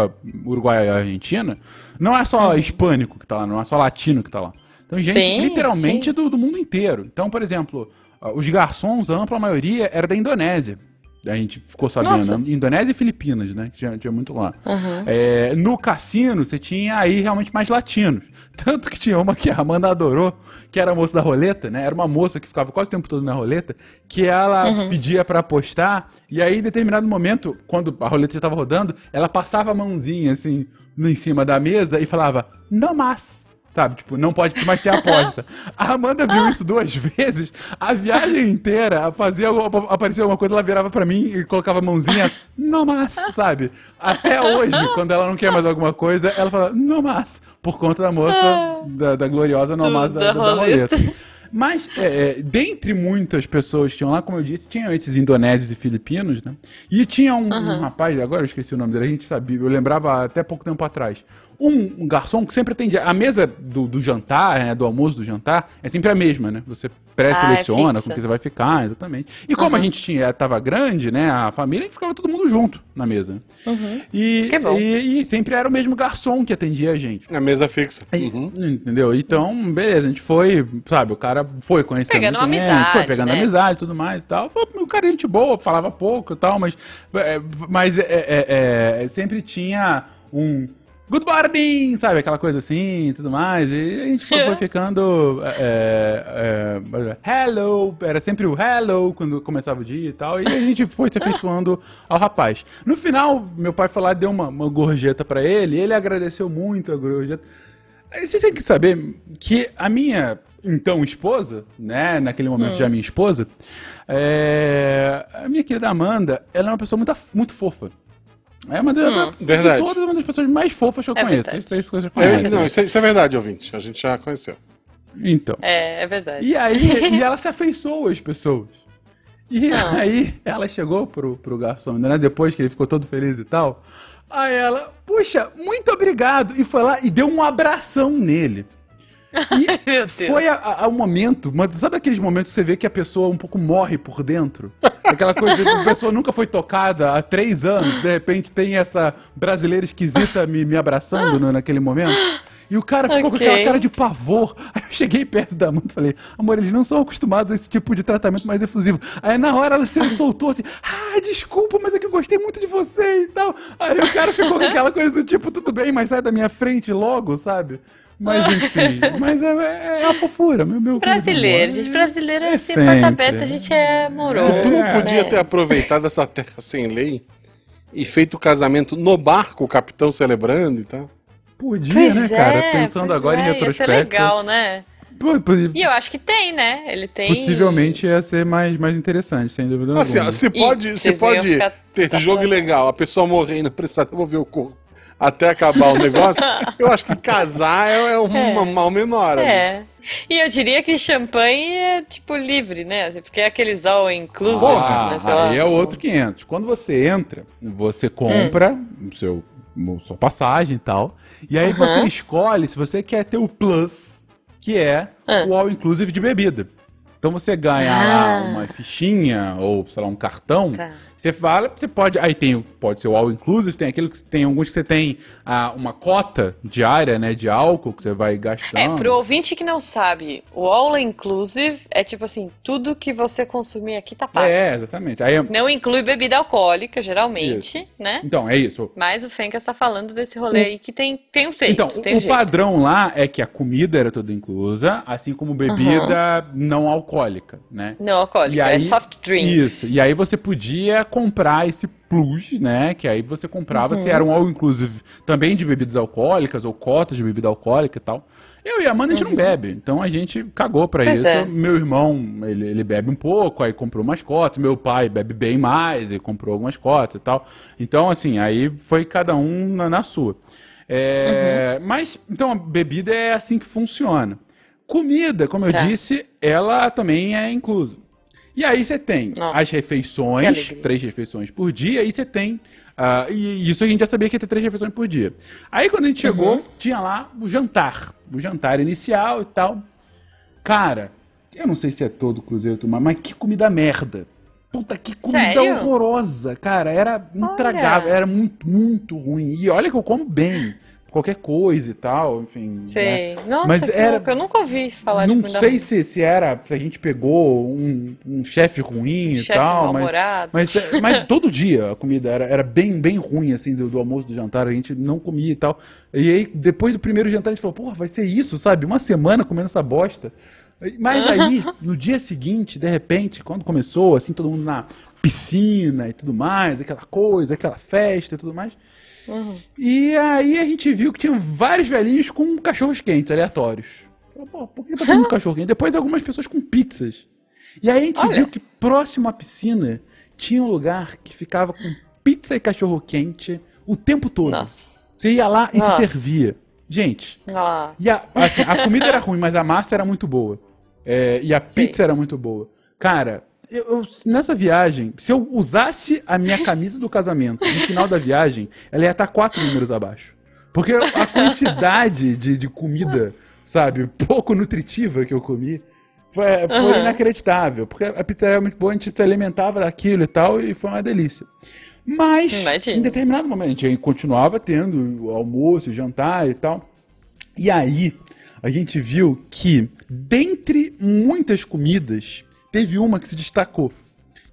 Uruguai e Argentina, não é só hispânico que tá lá, não é só latino que tá lá. Então, gente, Uhum. Sim, literalmente sim. do, do mundo inteiro. Então, por exemplo, ah, os garçons, a ampla maioria, era da Indonésia. A gente ficou sabendo. Nossa. né? Indonésia e Filipinas, né? Que tinha, tinha muito lá. Uhum. É, no cassino, você tinha aí realmente mais latinos. Tanto que tinha uma que a Amanda adorou, que era a moça da roleta, né? Era uma moça que ficava quase o tempo todo na roleta, que ela Uhum. pedia pra apostar, e aí, em determinado momento, quando a roleta já estava rodando, ela passava a mãozinha, assim, em cima da mesa e falava, não mais. Sabe, tipo, não pode mais ter aposta. A Amanda viu isso duas vezes, a viagem inteira, fazia, aparecia alguma coisa, ela virava pra mim e colocava a mãozinha, não mais, sabe? Até hoje, quando ela não quer mais alguma coisa, ela fala, não mais, por conta da moça, da, da gloriosa não mais da, da da, roleta. Mas, é, é, dentre muitas pessoas que tinham lá, como eu disse, tinham esses indonésios e filipinos, né? E tinha um, um rapaz, agora eu esqueci o nome dele, a gente sabia, eu lembrava até pouco tempo atrás. Um, um garçom que sempre atendia. A mesa do, do jantar, né, do almoço do jantar, é sempre a mesma, né? Você pré-seleciona Ah, é com quem você vai ficar, exatamente. E como a gente tinha, tava grande, né? A família, a gente ficava todo mundo junto na mesa. E, Que bom. E, e sempre era o mesmo garçom que atendia a gente. A mesa fixa. Uhum. Entendeu? Então, beleza, a gente foi, sabe, o cara foi conhecendo Pegando gente, amizade, foi pegando né? amizade e tudo mais e tal. Foi um cara gente boa, falava pouco e tal, mas, é, mas é, é, é, sempre tinha um good morning, sabe, aquela coisa assim e tudo mais. E a gente foi, foi ficando é, é, é, hello, era sempre o hello quando começava o dia e tal, e a gente foi se afeiçoando ao rapaz. No final, meu pai foi lá, deu uma, uma gorjeta pra ele, e ele agradeceu muito a gorjeta. Você tem que saber que a minha então esposa, né, naquele momento Hum. já minha esposa, é, a minha querida Amanda, ela é uma pessoa muito, muito fofa. É uma, das- uma- Verdade. de todas uma das pessoas mais fofas que eu Hum. É conheço. Isso, isso que você É, conhece. não, isso é, isso é verdade, ouvinte. A gente já conheceu. Então. É, é verdade. E aí, e ela se afeiçoou às pessoas. E Ah. aí, ela chegou pro, pro garçom, né? Depois que ele ficou todo feliz e tal. Aí ela, puxa, muito obrigado. E foi lá e deu um abração nele. E foi a- a- ao momento, mas sabe aqueles momentos que você vê que a pessoa um pouco morre por dentro? Aquela coisa que a pessoa nunca foi tocada há três anos, de repente tem essa brasileira esquisita me, me abraçando no- naquele momento. E o cara ficou com Ok. aquela cara de pavor. Aí eu cheguei perto da mãe e falei, amor, eles não são acostumados a esse tipo de tratamento mais efusivo. Aí na hora ela se soltou assim, ah, desculpa, mas é que eu gostei muito de você e tal. Aí o cara ficou com aquela coisa do tipo, tudo bem, mas sai da minha frente logo, sabe? Mas enfim, mas é, é- é a fofura, meu, meu Brasileiro, gente. Brasileiro é, É assim, porta sempre. aberta, a gente é amoroso. Tu, tu não É. podia né? ter aproveitado essa terra sem lei e feito o casamento no barco, o capitão celebrando e tal? Podia, Pois né, é, cara? Pensando agora é, em Ia retrospecto. ser legal, né? E eu acho que tem, né? Ele tem. Possivelmente ia ser mais, mais interessante, sem dúvida Assim, alguma. se pode, se pode ter jogo legal, a pessoa morrer não precisar devolver o corpo até acabar o negócio, eu acho que casar é, é um É. mal menor. ali. É. E eu diria que champanhe é tipo livre, né? Porque é aqueles all inclusive, Ah, né? Sei lá. aí é outro 500. Quando você entra, você compra Hum. o seu, sua passagem e tal. E aí Aham. você escolhe se você quer ter o plus, que é Ah. o all inclusive de bebida. Então você ganha Ah. lá uma fichinha ou, sei lá, um cartão. Tá. Você fala, você pode. Aí tem, o- pode ser o all inclusive, tem aquilo que tem alguns que você tem ah, uma cota diária, né, de álcool que você vai gastando. É, pro ouvinte que não sabe, o all inclusive é tipo assim, tudo que você consumir aqui tá pago. É, exatamente. Aí, é- Não inclui bebida alcoólica, geralmente, né? então, é isso. Mas o Fencas tá falando desse rolê aí que tem, tem um jeito, Então, tem o um jeito. padrão lá é que a comida era toda inclusa, assim como bebida não alcoólica, né? Não alcoólica, E aí- é soft drinks. Isso. E aí você podia comprar esse plus, né? Que aí você comprava Uhum. se era um all inclusive também de bebidas alcoólicas ou cotas de bebida alcoólica e tal. Eu e a Amanda a gente não bebe, então a gente cagou pra Uhum. Pois isso. é. Meu irmão, ele, ele bebe um pouco, aí comprou umas cotas. Meu pai bebe bem mais e comprou algumas cotas e tal. Então, assim, aí foi cada um na, na sua. É, Mas, então, a bebida é assim que funciona. Comida, como eu Tá. disse, ela também é inclusa. E aí você tem Nossa, as refeições, três refeições por dia, e você tem. ah, e isso a gente já sabia que ia ter três refeições por dia. Aí quando a gente chegou, Uhum. tinha lá o jantar. O jantar inicial e tal. Cara, eu não sei se é todo cruzeiro tomar, mas que comida merda. Puta, que comida Sério? horrorosa, cara. Era intragável, era muito, muito ruim. E olha que eu como bem. Qualquer coisa e tal, enfim. né? Sei. Nossa, Mas era- louco. Eu nunca ouvi falar Não sei se, se era, se a gente pegou um, um chefe ruim e Chefe tal, mas, mas, é, mas todo dia a comida era, era bem, bem ruim, assim, do, do almoço, do jantar, a gente não comia e tal. E aí, depois do primeiro jantar, a gente falou, porra, vai ser isso, sabe? Uma semana comendo essa bosta. Mas aí, no dia seguinte, de repente, quando começou, assim, todo mundo na piscina e tudo mais, aquela coisa, aquela festa e tudo mais. Uhum. E aí a gente viu que tinha vários velhinhos com cachorros quentes aleatórios. Pô, por que tá mundo cachorro quente? Depois algumas pessoas com pizzas. E aí a gente Olha. viu que próximo à piscina tinha um lugar que ficava com pizza e cachorro quente o tempo todo. Nossa. Você ia lá e Nossa. se servia. Gente, e a, assim, a comida era ruim, mas a massa era muito boa. É, e a Sei. pizza era muito boa. Cara, eu, eu- nessa viagem, se eu usasse a minha camisa do casamento no final da viagem, ela ia estar quatro números abaixo. Porque a quantidade de, de comida, sabe, pouco nutritiva que eu comi, foi, foi Aham. inacreditável. Porque a pizza era muito boa, a gente se alimentava daquilo e tal, e foi uma delícia. Mas, Imagino. em determinado momento, a gente continuava tendo o almoço, o jantar e tal. E aí, a gente viu que, dentre muitas comidas, teve uma que se destacou.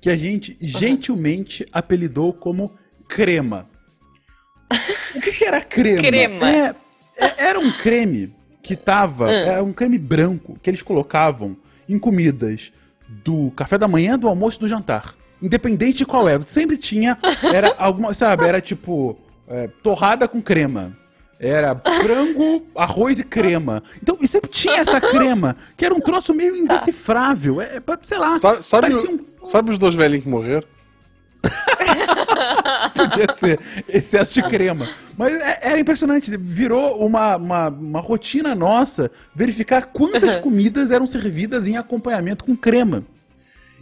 Que a gente gentilmente apelidou como crema. O que, que era crema? Crema. É, é- era um creme que tava. Hum. Era um creme branco que eles colocavam em comidas do café da manhã, do almoço e do jantar. Independente de qual é. Sempre tinha. Era alguma. Sabe, era tipo. é, torrada com crema. Era frango, arroz e crema. Então, e sempre tinha essa crema, que era um troço meio indecifrável. É, é, sei lá. Sa- sabe, parecia um sabe os dois velhinhos que morreram? Podia ser excesso de crema. Mas é- era impressionante. Virou uma, uma, uma rotina nossa verificar quantas comidas eram servidas em acompanhamento com crema.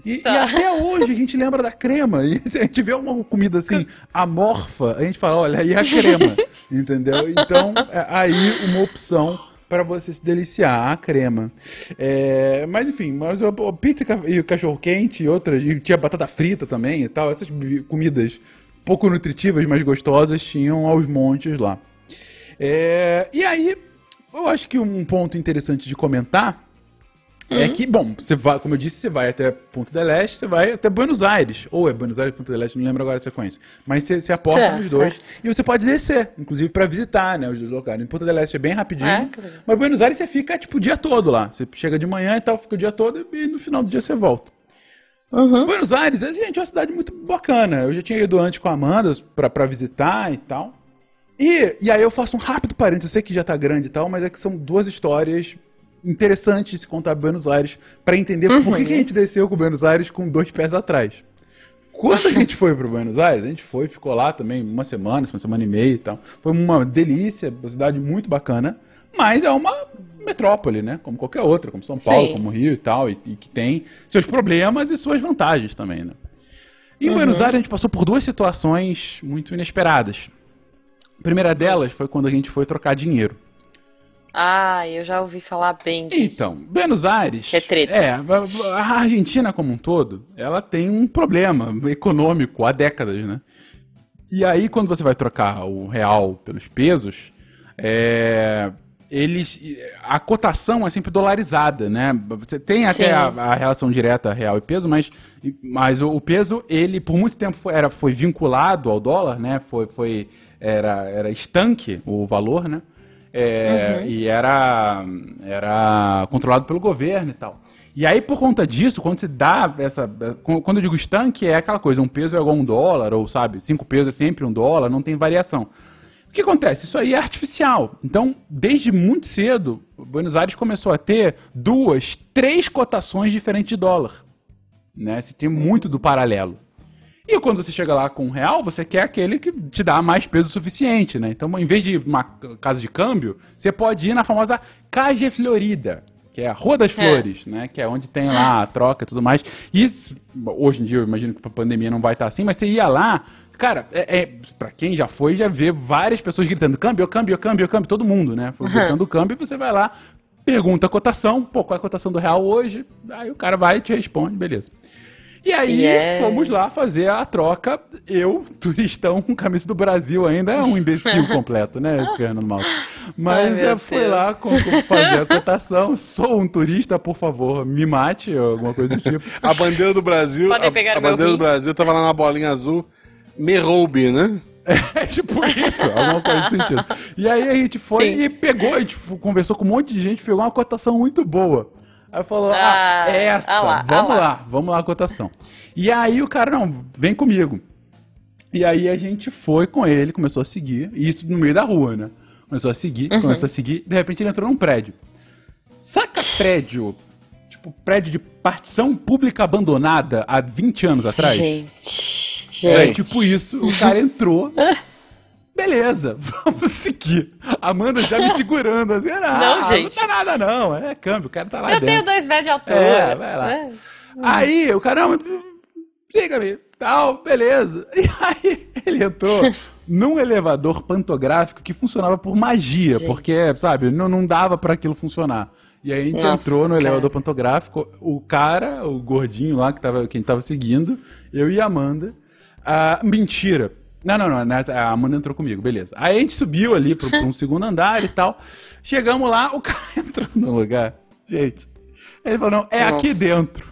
E, e até hoje a gente lembra da crema. E se a gente vê uma comida assim, amorfa, a gente fala, olha, e a crema? Entendeu? Então, é aí uma opção para você se deliciar, a crema. É, mas enfim, mas pizza e o cachorro quente e outras, e tinha batata frita também e tal, essas comidas pouco nutritivas, mas gostosas, tinham aos montes lá. É, e aí, eu acho que um ponto interessante de comentar é que, bom, você vai, como eu disse, você vai até Ponto del Este, você vai até Buenos Aires. Ou é Buenos Aires Ponto del Este, não lembro agora a sequência. Mas você, você aporta É, nos dois. E você pode descer, inclusive, pra visitar, né, os dois lugares. Em Ponto del Este é bem rapidinho. É, mas Buenos Aires você fica, tipo, o dia todo lá. Você chega de manhã e tal, fica o dia todo e no final do dia você volta. Buenos Aires, é, gente, é uma cidade muito bacana. Eu já tinha ido antes com a Amanda pra, pra visitar e tal. E, e aí eu faço um rápido parênteses, eu sei que já tá grande e tal, mas é que são duas histórias interessantes de se contar Buenos Aires pra entender por que, que a gente desceu com Buenos Aires com dois pés atrás. Quando a gente foi pro Buenos Aires, a gente foi, ficou lá também uma semana, uma semana e meia e tal. Foi uma delícia, uma cidade muito bacana, mas é uma metrópole, né? Como qualquer outra, como São Paulo, Sim. como Rio e tal, e, e que tem seus problemas e suas vantagens também, né? Em Buenos Aires a gente passou por duas situações muito inesperadas. A primeira delas foi quando a gente foi trocar dinheiro. Ah, eu já ouvi falar bem disso. Então, Buenos Aires. Que é treta. É, a a Argentina como um todo, ela tem um problema econômico há décadas, né? E aí, quando você vai trocar o real pelos pesos, é, eles. A cotação é sempre dolarizada, né? Você tem até Sim. a, a relação direta real e peso, mas, mas o, o peso, ele por muito tempo foi, era, foi vinculado ao dólar, né? Foi, foi, era, era estanque o valor, né? É, E era, era controlado pelo governo e tal. E aí, por conta disso, quando você dá essa. Quando eu digo estanque, é aquela coisa: um peso é igual a um dólar, ou sabe, cinco pesos é sempre um dólar, não tem variação. O que acontece? Isso aí é artificial. Então, desde muito cedo, Buenos Aires começou a ter duas, três cotações diferentes de dólar. Né? Se tem muito do paralelo. E quando você chega lá com um real, você quer aquele que te dá mais peso suficiente, né? Então, em vez de uma casa de câmbio, você pode ir na famosa Cage Florida, que é a Rua das Flores, né? Que é onde tem lá a troca e tudo mais. E isso, hoje em dia, eu imagino que a pandemia não vai estar assim, mas você ia lá, cara, é, é, pra quem já foi, já vê várias pessoas gritando câmbio, câmbio, câmbio, câmbio, todo mundo, né? Gritando câmbio, e você vai lá, pergunta a cotação, pô, qual é a cotação do real hoje? Aí o cara vai e te responde, beleza. E aí Yeah. fomos lá fazer a troca. Eu, turistão, com camisa do Brasil ainda, é um imbecil completo, né, esse Fernando Malta. Mas Ai, eu fui lá com, com- fazer a cotação. Sou um turista, por favor, me mate, ou alguma coisa do tipo. A bandeira do Brasil. Podem a, pegar a bandeira do rim. Brasil tava lá na bolinha azul. Me roube, né? É tipo isso, alguma coisa nesse sentido. E aí a gente foi Sim. e pegou, a gente conversou com um monte de gente, pegou uma cotação muito boa. Aí falou, ah, Ah, essa, ah lá, vamos ah lá. lá. vamos lá a cotação. E aí o cara, não, vem comigo. E aí a gente foi com ele, começou a seguir, e isso no meio da rua, né? Começou a seguir, Uhum. começou a seguir, de repente ele entrou num prédio. Saca prédio, tipo prédio de partição pública abandonada há 20 anos atrás? Gente, É gente. tipo isso, o cara entrou. Beleza, vamos seguir. Amanda já me segurando assim. Não, Não, não gente. tá nada não, é câmbio, o cara tá lá Eu tenho dentro. dois metros de altura. É, vai lá. né? Aí o cara, não, siga-me, tal, beleza. E aí ele entrou num elevador pantográfico que funcionava por magia, Gente. porque, sabe, não, não dava pra aquilo funcionar. E aí a gente Nossa, entrou no cara. elevador pantográfico, o cara, o gordinho lá que tava, quem tava seguindo, eu e a Amanda. Ah, mentira. Não, não, não, a Amanda entrou comigo, beleza. Aí a gente subiu ali pro, pro um segundo andar e tal. Chegamos lá, o cara entrou no lugar. Gente, ele falou, não, é aqui Nossa. dentro.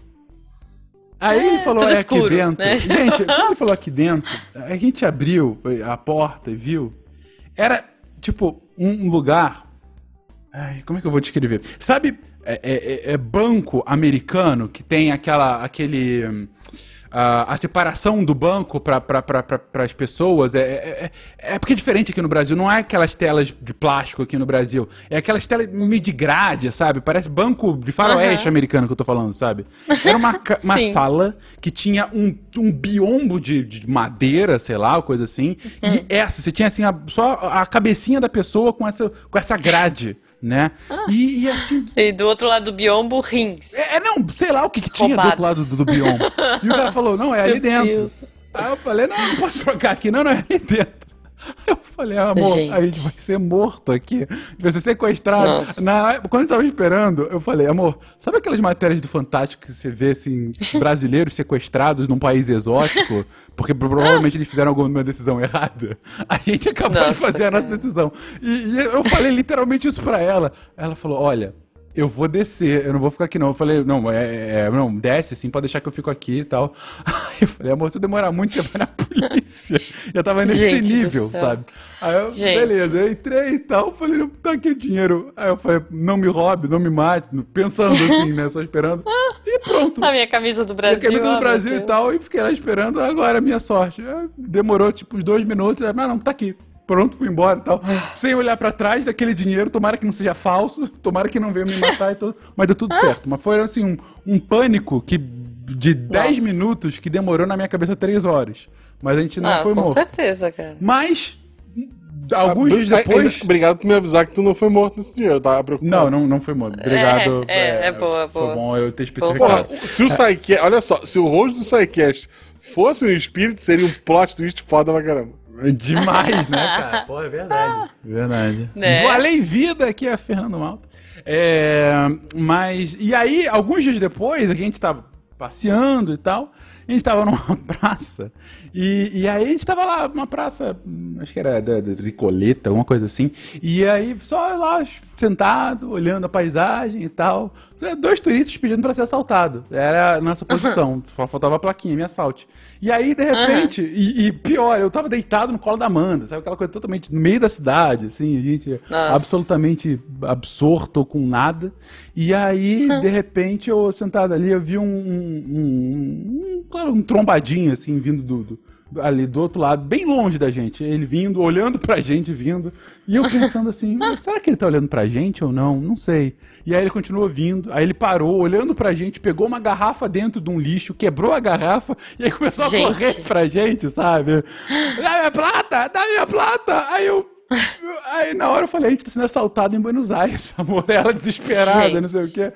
Aí ele falou, é escuro, aqui dentro. né? Gente, quando ele falou aqui dentro, a gente abriu a porta e viu. Era, tipo, um lugar. Ai, como é que eu vou descrever? Sabe, é, é- é banco americano que tem aquela, aquele. A, a separação do banco para as pessoas é, é, é- é porque é diferente aqui no Brasil. Não é aquelas telas de plástico aqui no Brasil. É aquelas telas meio de grade, sabe? Parece banco de faroeste americano que eu tô falando, sabe? Era uma, uma sala que tinha um, um biombo de, de madeira, sei lá, coisa assim. Uhum. E essa, você tinha assim, a- só a cabecinha da pessoa com essa, com essa grade, né? Ah. E, e assim, E do outro lado do biombo, rins. é, é, não, sei lá o que, que tinha do outro lado do, do biombo. E o cara falou, não, é ali Meu dentro. Deus. Aí eu falei, não, não posso trocar aqui, não, não é ali dentro. Eu falei, amor, Gente. a gente vai ser morto aqui. Vai ser sequestrado. Nossa. Na, quando eu tava esperando, eu falei, amor, sabe aquelas matérias do Fantástico que você vê, assim, brasileiros sequestrados num país exótico? Porque provavelmente eles fizeram alguma decisão errada. A gente acabou de Nossa, fazer a nossa cara. decisão. E, e eu falei literalmente isso pra ela. Ela falou, olha, eu vou descer, eu não vou ficar aqui não. Eu falei, não, é, é, não, desce assim, pode deixar que eu fico aqui e tal. Aí eu falei, amor, se eu demorar muito, você vai na polícia. Eu tava nesse Gente nível, sabe? Aí eu, Gente. beleza, eu entrei e tal, falei, não, tá aqui o dinheiro. Aí eu falei, não me roube, não me mate, pensando assim, né, só esperando. E pronto. A minha camisa do Eu Brasil. camisa ah, do Brasil meu e tal, e fiquei lá esperando, agora é a minha sorte. Aí Demorou tipo uns dois minutos, não, não, tá aqui. Pronto, fui embora e tal. Sem olhar pra trás daquele dinheiro, tomara que não seja falso, tomara que não venha me matar e tudo. Mas deu tudo certo. Mas foi assim, um, um pânico que de 10 Nossa. minutos que demorou na minha cabeça 3 horas. Mas a gente não Ah, foi com morto. certeza, cara. Mas, alguns Ah, dias ainda- depois. Obrigado por me avisar que tu não foi morto nesse dia. Eu tava preocupado. Não, não, não foi morto. Obrigado. É, é, é boa, Foi boa. bom eu ter Porra, especificado. se o Psycast. Olha só, se o rosto do Psycast fosse um espírito, seria um plot twist foda pra caramba. Demais, né, cara? Pô, é verdade. Verdade. Né? Do Além Vida, aqui é Fernando Malta. É, mas. E aí, alguns dias depois, a gente tava passeando e tal. A gente tava numa praça. E, e aí a gente tava lá, uma praça, acho que era da, da Ricoleta, alguma coisa assim. E aí, só lá, sentado, olhando a paisagem e tal. Dois turistas pedindo pra ser assaltado. Era a nossa posição. Só faltava a plaquinha, me assalte. E aí, de repente, e, e pior, eu tava deitado no colo da Amanda, sabe? Aquela coisa totalmente no meio da cidade, assim, a gente Nossa. absolutamente absorto com nada. E aí, de repente, eu sentado ali, eu vi um, um, um, um, claro, um trombadinho, assim, vindo do, do, ali do outro lado, bem longe da gente. Ele vindo, olhando pra gente, vindo. E eu pensando assim, "Mas será que ele tá olhando pra gente ou não? Não sei. E aí ele continuou vindo, aí ele parou, olhando pra gente, pegou uma garrafa dentro de um lixo, quebrou a garrafa e aí começou a Gente. correr pra gente, sabe? Dá minha plata, dá minha plata! Aí eu. Aí na hora eu falei, a gente tá sendo assaltado em Buenos Aires, amor. Ela desesperada, Gente. não sei o quê.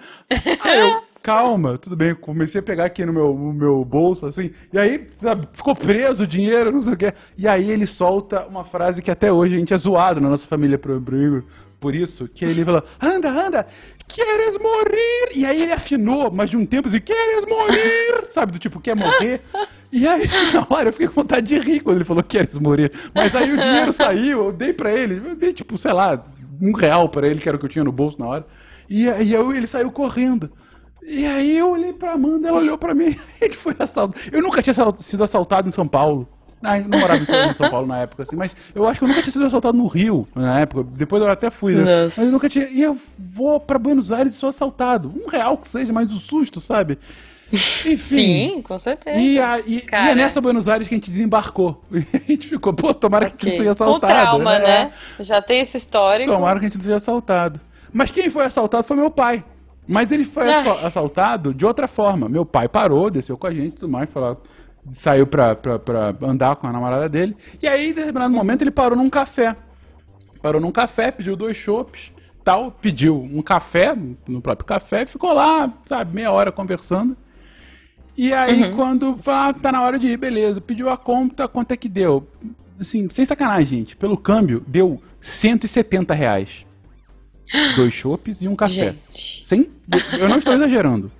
Aí eu, calma, tudo bem. Comecei a pegar aqui no meu, no meu bolso, assim. E aí, sabe, ficou preso o dinheiro, não sei o quê. E aí ele solta uma frase que até hoje a gente é zoado na nossa família pro, pro Igor. Por isso, que ele falou, anda, anda, queres morrer? E aí ele afinou, mas de um tempo assim, queres morrer? Sabe, do tipo, quer morrer? E aí, na hora, eu fiquei com vontade de rir quando ele falou queres morrer. Mas aí o dinheiro saiu, eu dei pra ele, eu dei tipo, sei lá, um real pra ele, que era o que eu tinha no bolso na hora. E aí ele saiu correndo. E aí eu olhei pra Amanda, ela olhou pra mim, ele foi assaltado. Eu nunca tinha sido assaltado em São Paulo. Ah, eu não morava em São- em São Paulo na época, assim, mas eu acho que eu nunca tinha sido assaltado no Rio na época. Depois eu até fui, né? Nossa. Mas eu nunca tinha. E eu vou pra Buenos Aires e sou assaltado. Um real que seja, mas o susto, sabe? Enfim. Sim, com certeza. E, a, e, e Cara. é nessa Buenos Aires que a gente desembarcou. E a gente ficou, pô, tomara que a gente não seja assaltado. Com trauma, É. né? Já tem esse histórico. Tomara que a gente não seja assaltado. Mas quem foi assaltado foi meu pai. Mas ele foi assa- assaltado de outra forma. Meu pai parou, desceu com a gente e tudo mais, falou, saiu pra, pra, pra andar com a namorada dele. E aí, em determinado momento, ele parou num café. Parou num café, pediu dois chopps, tal, pediu um café, no próprio café, ficou lá, sabe, meia hora conversando. E aí, quando fala, ah, tá na hora de ir, beleza, pediu a conta, quanto é que deu? Assim, sem sacanagem, gente, pelo câmbio, deu 170 reais. Dois chopps e um café. Gente. Sem, eu não estou exagerando.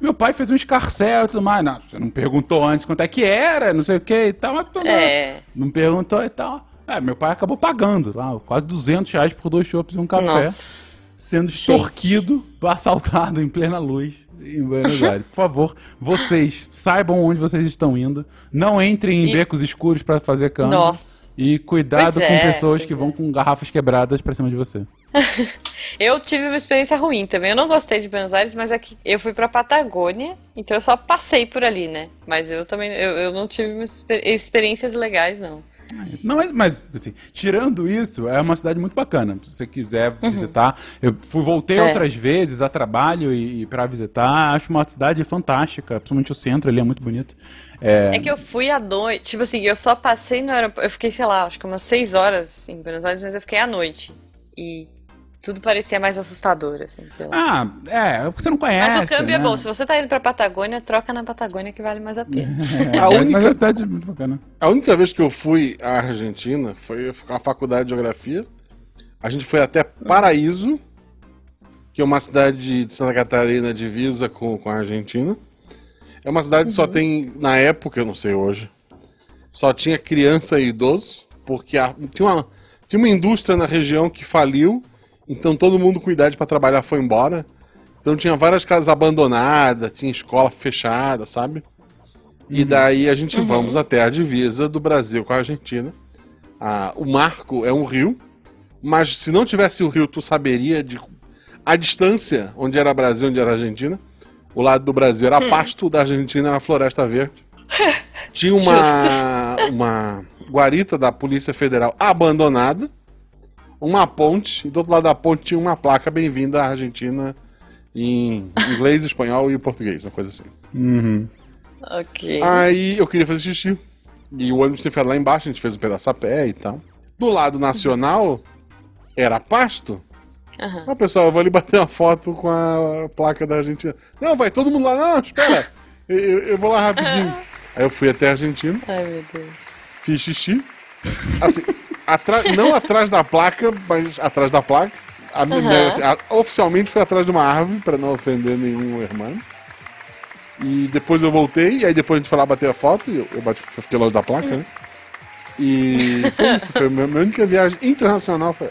Meu pai fez um escarcel e tudo mais. Não, você não perguntou antes quanto é que era, não sei o que e tal. Mas bem. É. Não perguntou e tal. É, meu pai acabou pagando lá, quase 200 reais por dois chopps e um café. Nossa. Sendo extorquido, assaltado em plena luz em Buenos Aires. Por favor, vocês saibam onde vocês estão indo. Não entrem em E- becos escuros para fazer câmbio. Nossa. E cuidado Pois com é, pessoas que vão com garrafas quebradas pra cima de você. Eu tive uma experiência ruim também. Eu não gostei de Buenos Aires, mas é que eu fui pra Patagônia, então eu só passei por ali, né? Mas eu também eu, eu não tive experiências legais, não. Não, mas, mas assim, tirando isso, é uma cidade muito bacana. Se você quiser visitar, eu fui, voltei Uhum. É. outras vezes a trabalho e, e para visitar. Acho uma cidade fantástica, principalmente o centro ali é muito bonito. É, É que eu fui à noite, tipo assim, eu só passei no aeroporto. Eu fiquei, sei lá, acho que umas seis horas em Buenos Aires, mas eu fiquei à noite. E tudo parecia mais assustador, assim, sei lá. Ah, é, você não conhece. Mas o câmbio é né? bom. Se você tá indo pra Patagônia, troca na Patagônia que vale mais a pena. É, A única- Mas a cidade é muito bacana. A única vez que eu fui à Argentina foi a faculdade de geografia. A gente foi até Paraíso, que é uma cidade de Santa Catarina divisa com, com a Argentina. É uma cidade que só tem, na época, eu não sei hoje, só tinha criança e idoso, porque a- tinha, uma, tinha uma indústria na região que faliu, então todo mundo com idade para trabalhar foi embora. Então tinha várias casas abandonadas, tinha escola fechada, sabe? E daí a gente vamos até a divisa do Brasil com a Argentina. Ah, o marco é um rio, mas se não tivesse o rio, tu saberia de a distância onde era Brasil, onde era Argentina. O lado do Brasil era pasto, da Argentina era floresta verde. Tinha uma, uma guarita da Polícia Federal abandonada, uma ponte, e do outro lado da ponte tinha uma placa bem-vinda à Argentina em inglês, espanhol e português, uma coisa assim. Uhum. Ok. Aí eu queria fazer xixi. E o ônibus tinha ficado lá embaixo, a gente fez um pedaço a pé e tal. Do lado nacional, era pasto. Aham. Ah, pessoal, eu vou ali bater uma foto com a placa da Argentina. Não, vai todo mundo lá. Não, espera. Eu, eu- eu vou lá rapidinho. Aí eu fui até a Argentina, Ai, meu Deus. fiz xixi. Assim, atra- não atrás da placa, mas atrás da placa. A- assim, a- oficialmente foi atrás de uma árvore, para não ofender nenhum irmão. E depois eu voltei, e aí depois a gente foi lá bater a foto, e eu, eu bati, eu fiquei longe da placa, né? E foi isso, foi a minha, minha única viagem internacional. Foi,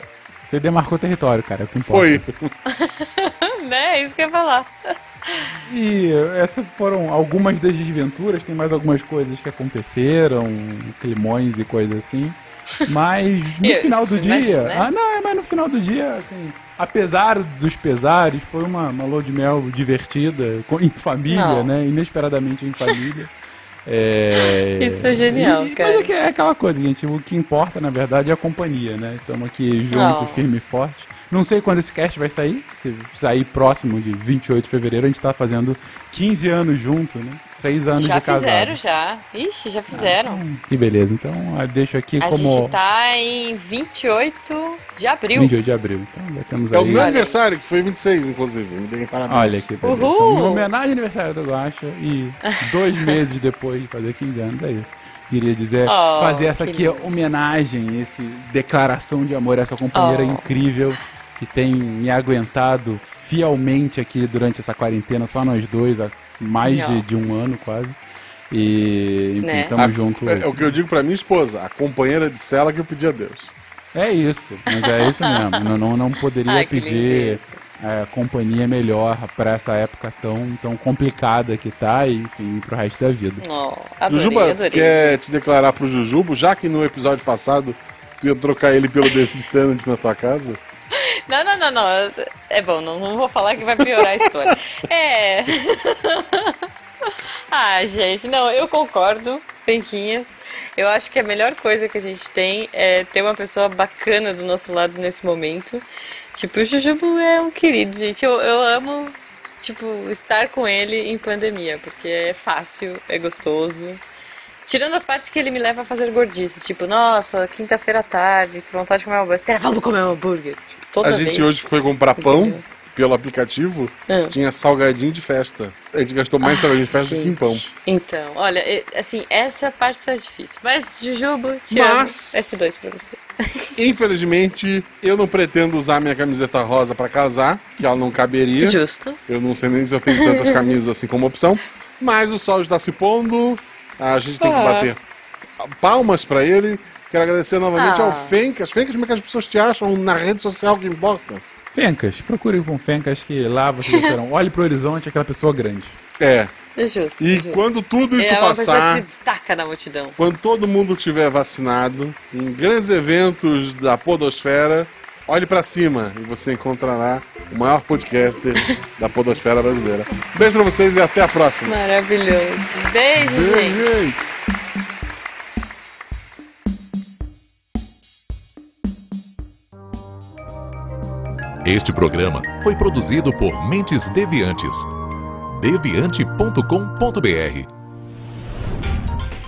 Você demarcou território, cara. é o que importa. foi. né? É isso que eu ia falar. E essas foram algumas das desventuras, tem mais algumas coisas que aconteceram, climões e coisas assim. Mas no Eu- final do dia. né? Ah, não, é, mas no final do dia, assim, apesar dos pesares, foi uma, uma lua de mel divertida, com- em família, Não. né? Inesperadamente em família. É... Isso é genial, e, cara. Mas é, que é aquela coisa, gente. O que importa, na verdade, é a companhia, né? Estamos aqui juntos, Oh. firme e forte. Não sei quando esse cast vai sair. Se sair próximo de 28 de fevereiro, a gente tá fazendo 15 anos junto, né? 6 anos Já de casado. fizeram, já. Ixi, já fizeram. Hum, Que beleza. Então, eu deixo aqui A como gente tá em 28 de abril. 28 de abril. Então, já temos É o aí... meu Olha. aniversário, que foi 26, inclusive. Me deem parabéns. Olha que beleza. Uhul! Então, em homenagem ao aniversário do Guaxa e dois meses depois de fazer 15 anos, é isso. Queria dizer, Oh, fazer essa aqui lindo. homenagem, esse declaração de amor a essa companheira Oh. incrível que tem me aguentado fielmente aqui durante essa quarentena, só nós dois, há mais de, de um ano quase. E, enfim, Né? tamo A- junto. É, é o que eu digo pra minha esposa, a companheira de cela que eu pedi a Deus. É isso, mas é isso mesmo. não, não, não poderia Ai, pedir é, companhia melhor pra essa época tão, tão complicada que tá e, enfim, pro resto da vida. Oh, adorei, Jujuba, adorei. quer te declarar pro Jujubo, já que no episódio passado tu ia trocar ele pelo David Tennant na tua casa? Não, não, não, não. É bom, não, não vou falar que vai piorar a história. É. ah, gente, não, eu concordo, Penquinhas. Eu acho que a melhor coisa que a gente tem é ter uma pessoa bacana do nosso lado nesse momento. Tipo, o Jujubo é um querido, gente. Eu, eu amo, tipo, estar com ele em pandemia, porque é fácil, é gostoso. Tirando as partes que ele me leva a fazer gordices, tipo, nossa, quinta-feira à tarde, que vontade de comer uma hambúrguer. Vamos comer um hambúrguer. Tipo, A gente vez. hoje foi comprar pão pelo aplicativo, Ah. tinha salgadinho de festa. A gente gastou mais salgadinho de festa do que em pão. Gente, Então, olha, assim, essa parte tá difícil. Mas, Jujubo, te Mas- amo. S2 pra você. Infelizmente, eu não pretendo usar minha camiseta rosa pra casar, que ela não caberia. Justo. Eu não sei nem se eu tenho tantas camisas assim como opção. Mas o sol está se pondo, a gente tem que Ah. bater palmas pra ele. Quero agradecer novamente Ah. ao Fencas. Fencas, como é que as pessoas te acham na rede social que importa? Fencas, procure com Fencas que lá vocês terão. Olhe pro horizonte, aquela pessoa grande. É. É justo. E justo. quando tudo isso é uma passar, que se destaca na multidão. quando todo mundo estiver vacinado, em grandes eventos da Podosfera, olhe pra cima e você encontrará o maior podcaster da Podosfera brasileira. Beijo pra vocês e até a próxima. Maravilhoso. Beijo, gente. Beijo. Este programa foi produzido por Mentes Deviantes. deviante.com.br